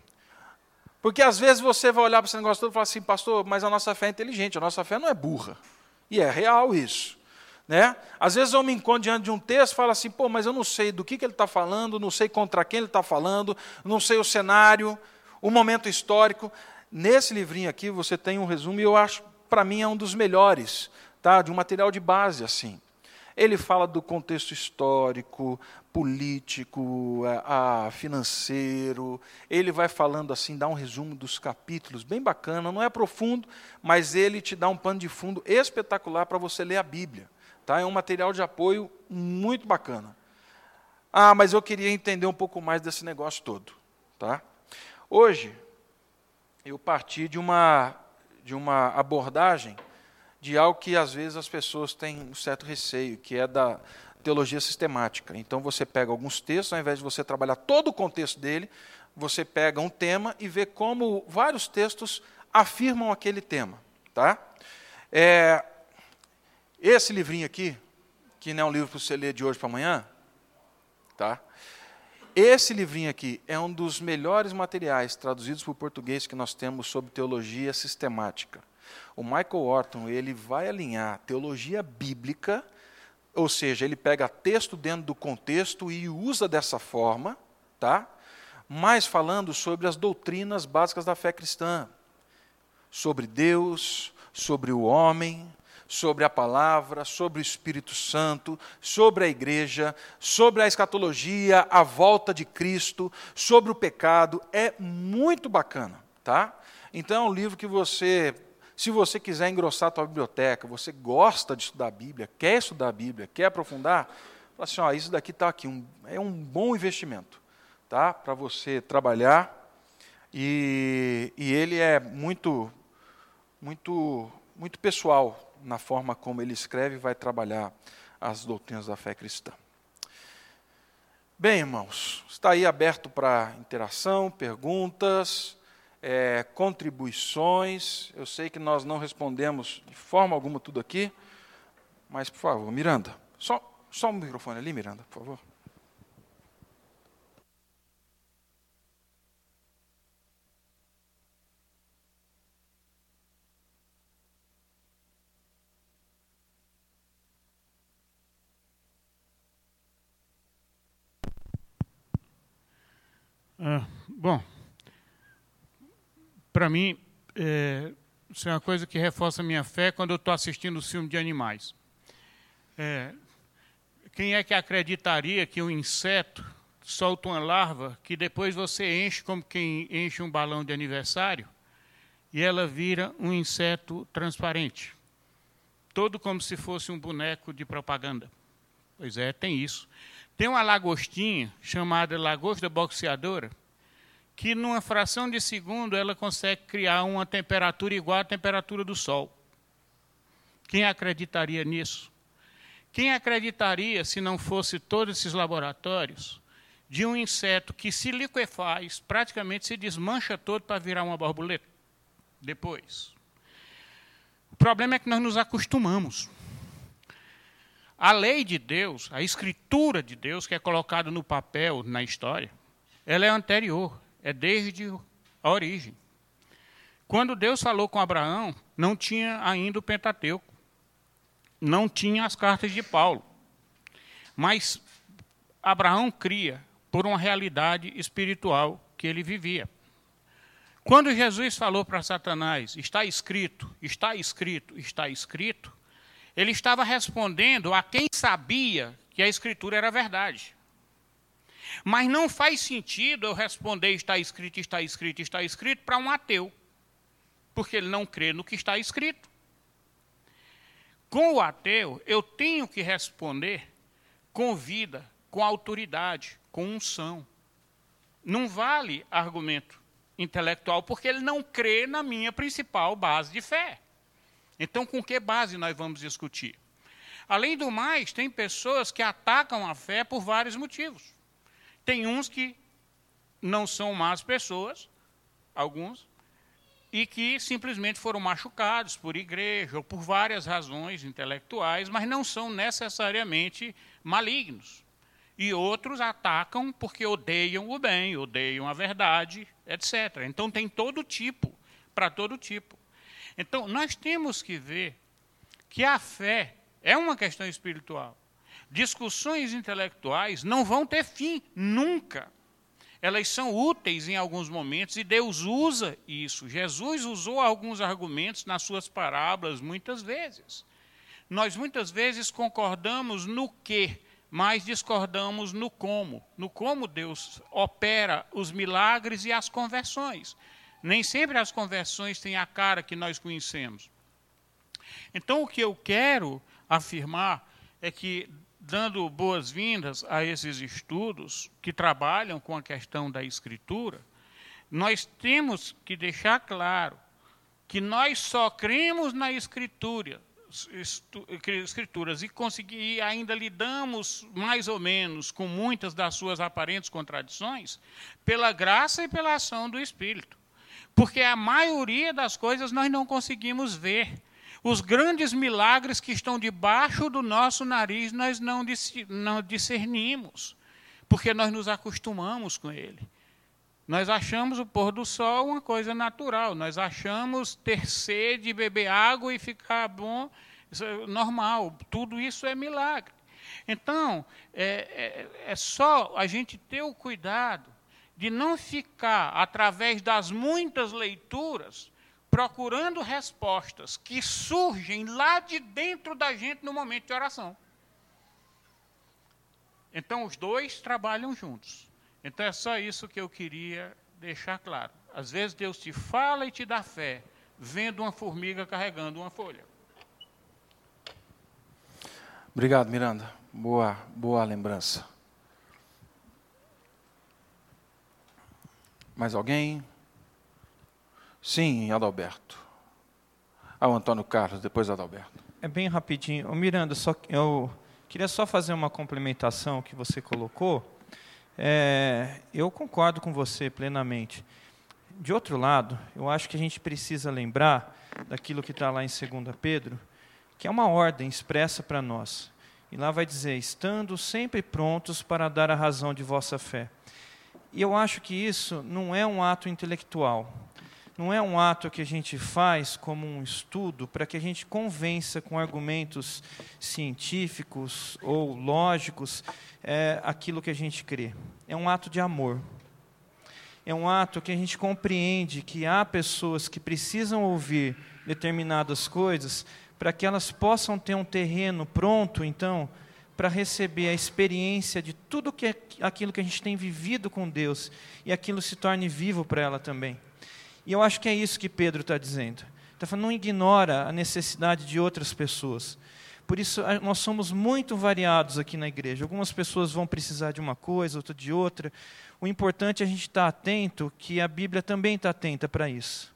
Porque às vezes você vai olhar para esse negócio todo e falar assim, pastor, mas a nossa fé é inteligente, a nossa fé não é burra. E é real isso. Né? Às vezes eu me encontro diante de um texto e falo assim, pô, mas eu não sei do que, que ele está falando, não sei contra quem ele está falando, não sei o cenário, o momento histórico. Nesse livrinho aqui você tem um resumo e eu acho, para mim, é um dos melhores tá? de um material de base assim. Ele fala do contexto histórico, político, a, financeiro. Ele vai falando assim, dá um resumo dos capítulos, bem bacana. Não é profundo, mas ele te dá um pano de fundo espetacular para você ler a Bíblia. Tá? É um material de apoio muito bacana. Ah, mas eu queria entender um pouco mais desse negócio todo. Tá? Hoje, eu parti de uma, de uma abordagem de algo que às vezes as pessoas têm um certo receio, que é da teologia sistemática. Então você pega alguns textos, ao invés de você trabalhar todo o contexto dele, você pega um tema e vê como vários textos afirmam aquele tema. Tá? É, esse livrinho aqui, que não é um livro para você ler de hoje para amanhã, tá? Esse livrinho aqui é um dos melhores materiais traduzidos para o português que nós temos sobre teologia sistemática. O Michael Orton ele vai alinhar teologia bíblica, ou seja, ele pega texto dentro do contexto e usa dessa forma, tá? mais falando sobre as doutrinas básicas da fé cristã, sobre Deus, sobre o homem, sobre a palavra, sobre o Espírito Santo, sobre a igreja, sobre a escatologia, a volta de Cristo, sobre o pecado. É muito bacana, tá? Então é um livro que você, se você quiser engrossar a tua biblioteca, você gosta de estudar a Bíblia, quer estudar a Bíblia, quer aprofundar, fala assim, ó, isso daqui está aqui, um, é um bom investimento, tá? Para você trabalhar. E, e ele é muito, muito, muito pessoal, na forma como ele escreve, vai trabalhar as doutrinas da fé cristã. Bem, irmãos, está aí aberto para interação, perguntas, é, contribuições. Eu sei que nós não respondemos de forma alguma tudo aqui, mas, por favor, Miranda, só, só um microfone ali, Miranda, por favor. Ah, bom, para mim, é, isso é uma coisa que reforça a minha fé quando eu estou assistindo o filme de animais. É, quem é que acreditaria que um inseto solta uma larva que depois você enche como quem enche um balão de aniversário e ela vira um inseto transparente? Todo como se fosse um boneco de propaganda. Pois é, tem isso. Tem uma lagostinha chamada lagosta boxeadora, que numa fração de segundo ela consegue criar uma temperatura igual à temperatura do Sol. Quem acreditaria nisso? Quem acreditaria, se não fosse todos esses laboratórios, de um inseto que se liquefaz, praticamente se desmancha todo para virar uma borboleta? Depois. O problema é que nós nos acostumamos. A lei de Deus, a escritura de Deus, que é colocada no papel, na história, ela é anterior, é desde a origem. Quando Deus falou com Abraão, não tinha ainda o Pentateuco, não tinha as cartas de Paulo. Mas Abraão cria por uma realidade espiritual que ele vivia. Quando Jesus falou para Satanás, está escrito, está escrito, está escrito, ele estava respondendo a quem sabia que a Escritura era verdade. Mas não faz sentido eu responder está escrito, está escrito, está escrito para um ateu, porque ele não crê no que está escrito. Com o ateu, eu tenho que responder com vida, com autoridade, com unção. Não vale argumento intelectual, porque ele não crê na minha principal base de fé. Então, com que base nós vamos discutir? Além do mais, tem pessoas que atacam a fé por vários motivos. Tem uns que não são más pessoas, alguns, e que simplesmente foram machucados por igreja ou por várias razões intelectuais, mas não são necessariamente malignos. E outros atacam porque odeiam o bem, odeiam a verdade, etc. Então tem todo tipo, para todo tipo. Então, nós temos que ver que a fé é uma questão espiritual. Discussões intelectuais não vão ter fim, nunca. Elas são úteis em alguns momentos e Deus usa isso. Jesus usou alguns argumentos nas suas parábolas muitas vezes. Nós muitas vezes concordamos no que, mas discordamos no como. No como Deus opera os milagres e as conversões. Nem sempre as conversões têm a cara que nós conhecemos. Então, o que eu quero afirmar é que, dando boas-vindas a esses estudos que trabalham com a questão da escritura, nós temos que deixar claro que nós só cremos na escritura, escrituras e ainda lidamos mais ou menos com muitas das suas aparentes contradições pela graça e pela ação do Espírito. Porque a maioria das coisas nós não conseguimos ver. Os grandes milagres que estão debaixo do nosso nariz nós não discernimos, porque nós nos acostumamos com ele. Nós achamos o pôr do sol uma coisa natural, nós achamos ter sede, beber água e ficar bom, é normal. Tudo isso é milagre. Então, é, é, é só a gente ter o cuidado de não ficar, através das muitas leituras, procurando respostas que surgem lá de dentro da gente no momento de oração. Então, os dois trabalham juntos. Então, é só isso que eu queria deixar claro. Às vezes, Deus te fala e te dá fé, vendo uma formiga carregando uma folha. Obrigado, Miranda. Boa, boa lembrança. Mais alguém? Sim, Adalberto. Ah, o Antônio Carlos, depois Adalberto. É bem rapidinho. Ô, Miranda, só, eu queria só fazer uma complementação que você colocou. É, eu concordo com você plenamente. De outro lado, eu acho que a gente precisa lembrar daquilo que está lá em 2 Pedro, que é uma ordem expressa para nós. E lá vai dizer: estando sempre prontos para dar a razão de vossa fé. E eu acho que isso não é um ato intelectual, não é um ato que a gente faz como um estudo para que a gente convença com argumentos científicos ou lógicos é, aquilo que a gente crê. É um ato de amor. É um ato que a gente compreende que há pessoas que precisam ouvir determinadas coisas para que elas possam ter um terreno pronto, então, para receber a experiência de tudo que é aquilo que a gente tem vivido com Deus e aquilo se torne vivo para ela também. E eu acho que é isso que Pedro está dizendo. Está falando, não ignora a necessidade de outras pessoas. Por isso, nós somos muito variados aqui na igreja. Algumas pessoas vão precisar de uma coisa, outra de outra. O importante é a gente estar atento, que a Bíblia também está atenta para isso.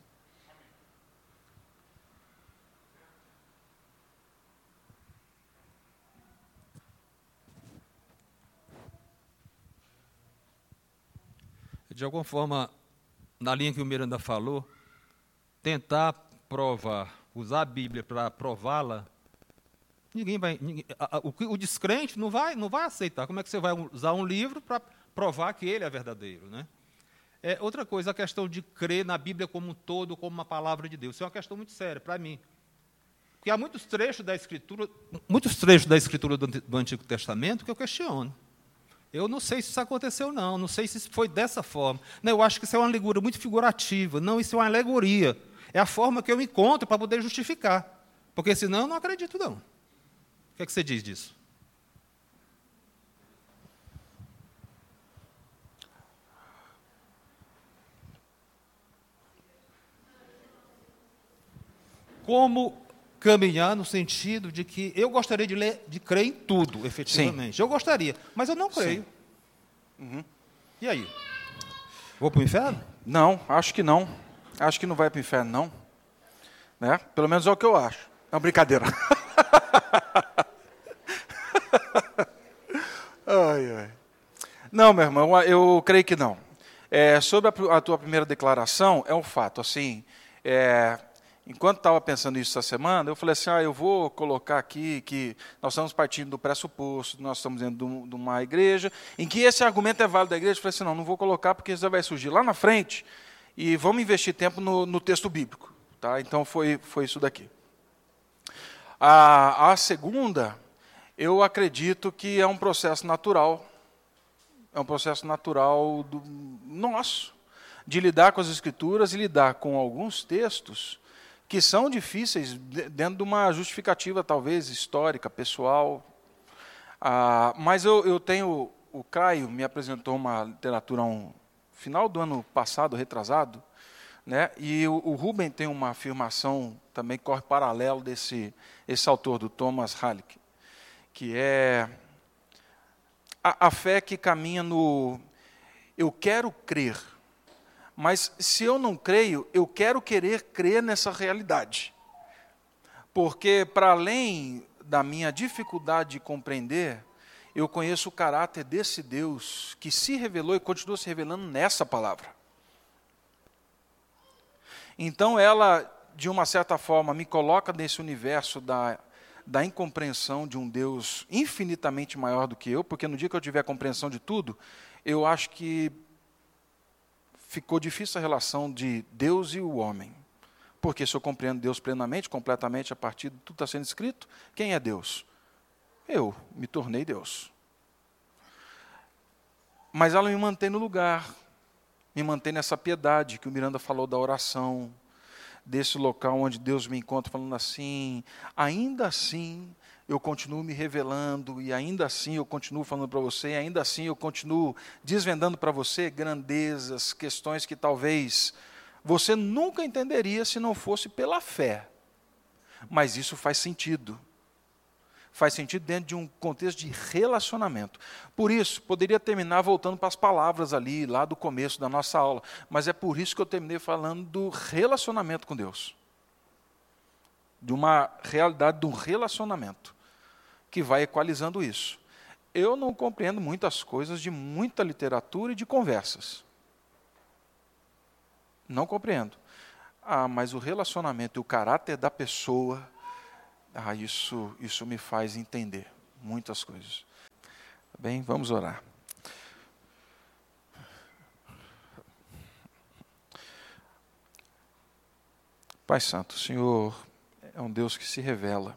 de alguma forma, na linha que o Miranda falou, tentar provar, usar a Bíblia para prová-la, ninguém vai. Ninguém, a, a, o, o, descrente não vai, não vai aceitar. Como é que você vai usar um livro para provar que ele é verdadeiro, né? É, outra coisa, a questão de crer na Bíblia como um todo, como uma palavra de Deus. Isso é uma questão muito séria para mim. Porque há muitos trechos da Escritura, muitos trechos da Escritura do, do Antigo Testamento que eu questiono. Eu não sei se isso aconteceu, não. Não sei se foi dessa forma. Não, eu acho que isso é uma alegoria muito figurativa. Não, isso é uma alegoria. É a forma que eu encontro para poder justificar. Porque senão eu não acredito, não. O que, é que você diz disso? Como caminhar no sentido de que eu gostaria de, ler, de crer em tudo, efetivamente. Sim. Eu gostaria, mas eu não creio. Uhum. E aí? Vou para o inferno? Não, acho que não. Acho que não vai para o inferno, não. Né? Pelo menos é o que eu acho. É uma brincadeira. ai, ai. Não, meu irmão, eu creio que não. É, sobre a, a, tua primeira declaração, é um fato. Assim, é, Enquanto estava pensando isso essa semana, eu falei assim: ah, eu vou colocar aqui que nós estamos partindo do pressuposto, nós estamos dentro de uma igreja, em que esse argumento é válido da igreja. Eu falei assim: não, não vou colocar porque isso vai surgir lá na frente e vamos investir tempo no, no texto bíblico. Tá? Então foi, foi isso daqui. A, a segunda, eu acredito que é um processo natural, é um processo natural do nosso, de lidar com as escrituras e lidar com alguns textos que são difíceis dentro de uma justificativa, talvez, histórica, pessoal. Ah, mas eu, eu tenho. O Caio me apresentou uma literatura um final do ano passado, retrasado, né? e o, o Ruben tem uma afirmação também que corre paralelo desse esse autor, do Thomas Halleck, que é a, a fé que caminha no eu quero crer mas se eu não creio, eu quero querer crer nessa realidade. Porque, para além da minha dificuldade de compreender, eu conheço o caráter desse Deus que se revelou e continua se revelando nessa palavra. Então, ela, de uma certa forma, me coloca nesse universo da, da incompreensão de um Deus infinitamente maior do que eu, porque no dia que eu tiver compreensão de tudo, eu acho que ficou difícil a relação de Deus e o homem. Porque se eu compreendo Deus plenamente, completamente, a partir de tudo está sendo escrito, quem é Deus? Eu me tornei Deus. Mas ela me mantém no lugar me manter nessa piedade que o Miranda falou da oração, desse local onde Deus me encontra falando assim, ainda assim eu continuo me revelando e ainda assim eu continuo falando para você, e ainda assim eu continuo desvendando para você grandezas, questões que talvez você nunca entenderia se não fosse pela fé. Mas isso faz sentido. Faz sentido dentro de um contexto de relacionamento. Por isso, poderia terminar voltando para as palavras ali, lá do começo da nossa aula. Mas é por isso que eu terminei falando do relacionamento com Deus. De uma realidade de um relacionamento que vai equalizando isso. Eu não compreendo muitas coisas de muita literatura e de conversas. Não compreendo. Ah, mas o relacionamento e o caráter da pessoa, ah, isso, isso me faz entender muitas coisas. Tá bem, vamos orar. Pai Santo, o Senhor é um Deus que se revela.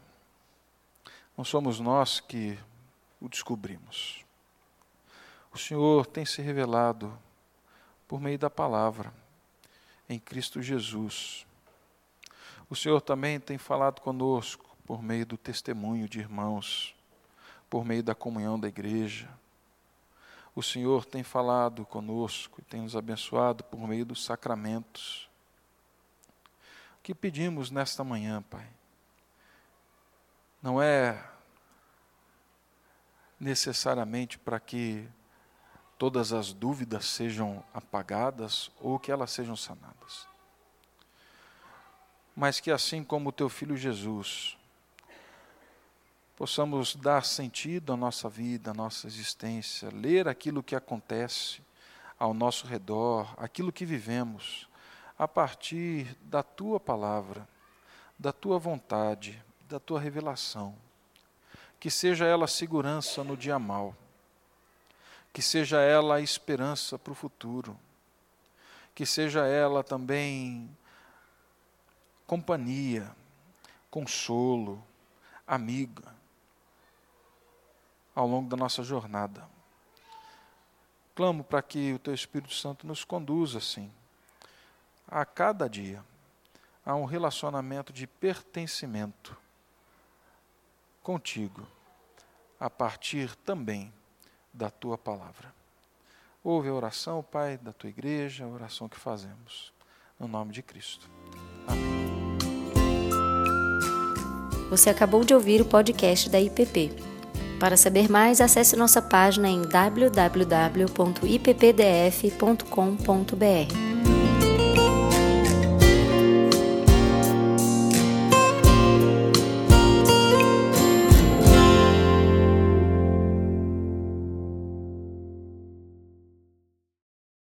Não somos nós que o descobrimos. O Senhor tem se revelado por meio da palavra, em Cristo Jesus. O Senhor também tem falado conosco por meio do testemunho de irmãos, por meio da comunhão da igreja. O Senhor tem falado conosco e tem nos abençoado por meio dos sacramentos. O que pedimos nesta manhã, Pai? Não é necessariamente para que todas as dúvidas sejam apagadas ou que elas sejam sanadas. Mas que assim como o teu filho Jesus, possamos dar sentido à nossa vida, à nossa existência, ler aquilo que acontece ao nosso redor, aquilo que vivemos, a partir da tua palavra, da tua vontade, da tua revelação que seja ela segurança no dia mal, que seja ela a esperança para o futuro, que seja ela também companhia, consolo, amiga, ao longo da nossa jornada. Clamo para que o Teu Espírito Santo nos conduza, assim, a cada dia, a um relacionamento de pertencimento contigo, a partir também da tua palavra. Ouve a oração, Pai, da tua igreja, a oração que fazemos. No nome de Cristo. Amém. Você acabou de ouvir o podcast da IPP. Para saber mais, acesse nossa página em www.ippdf.com.br.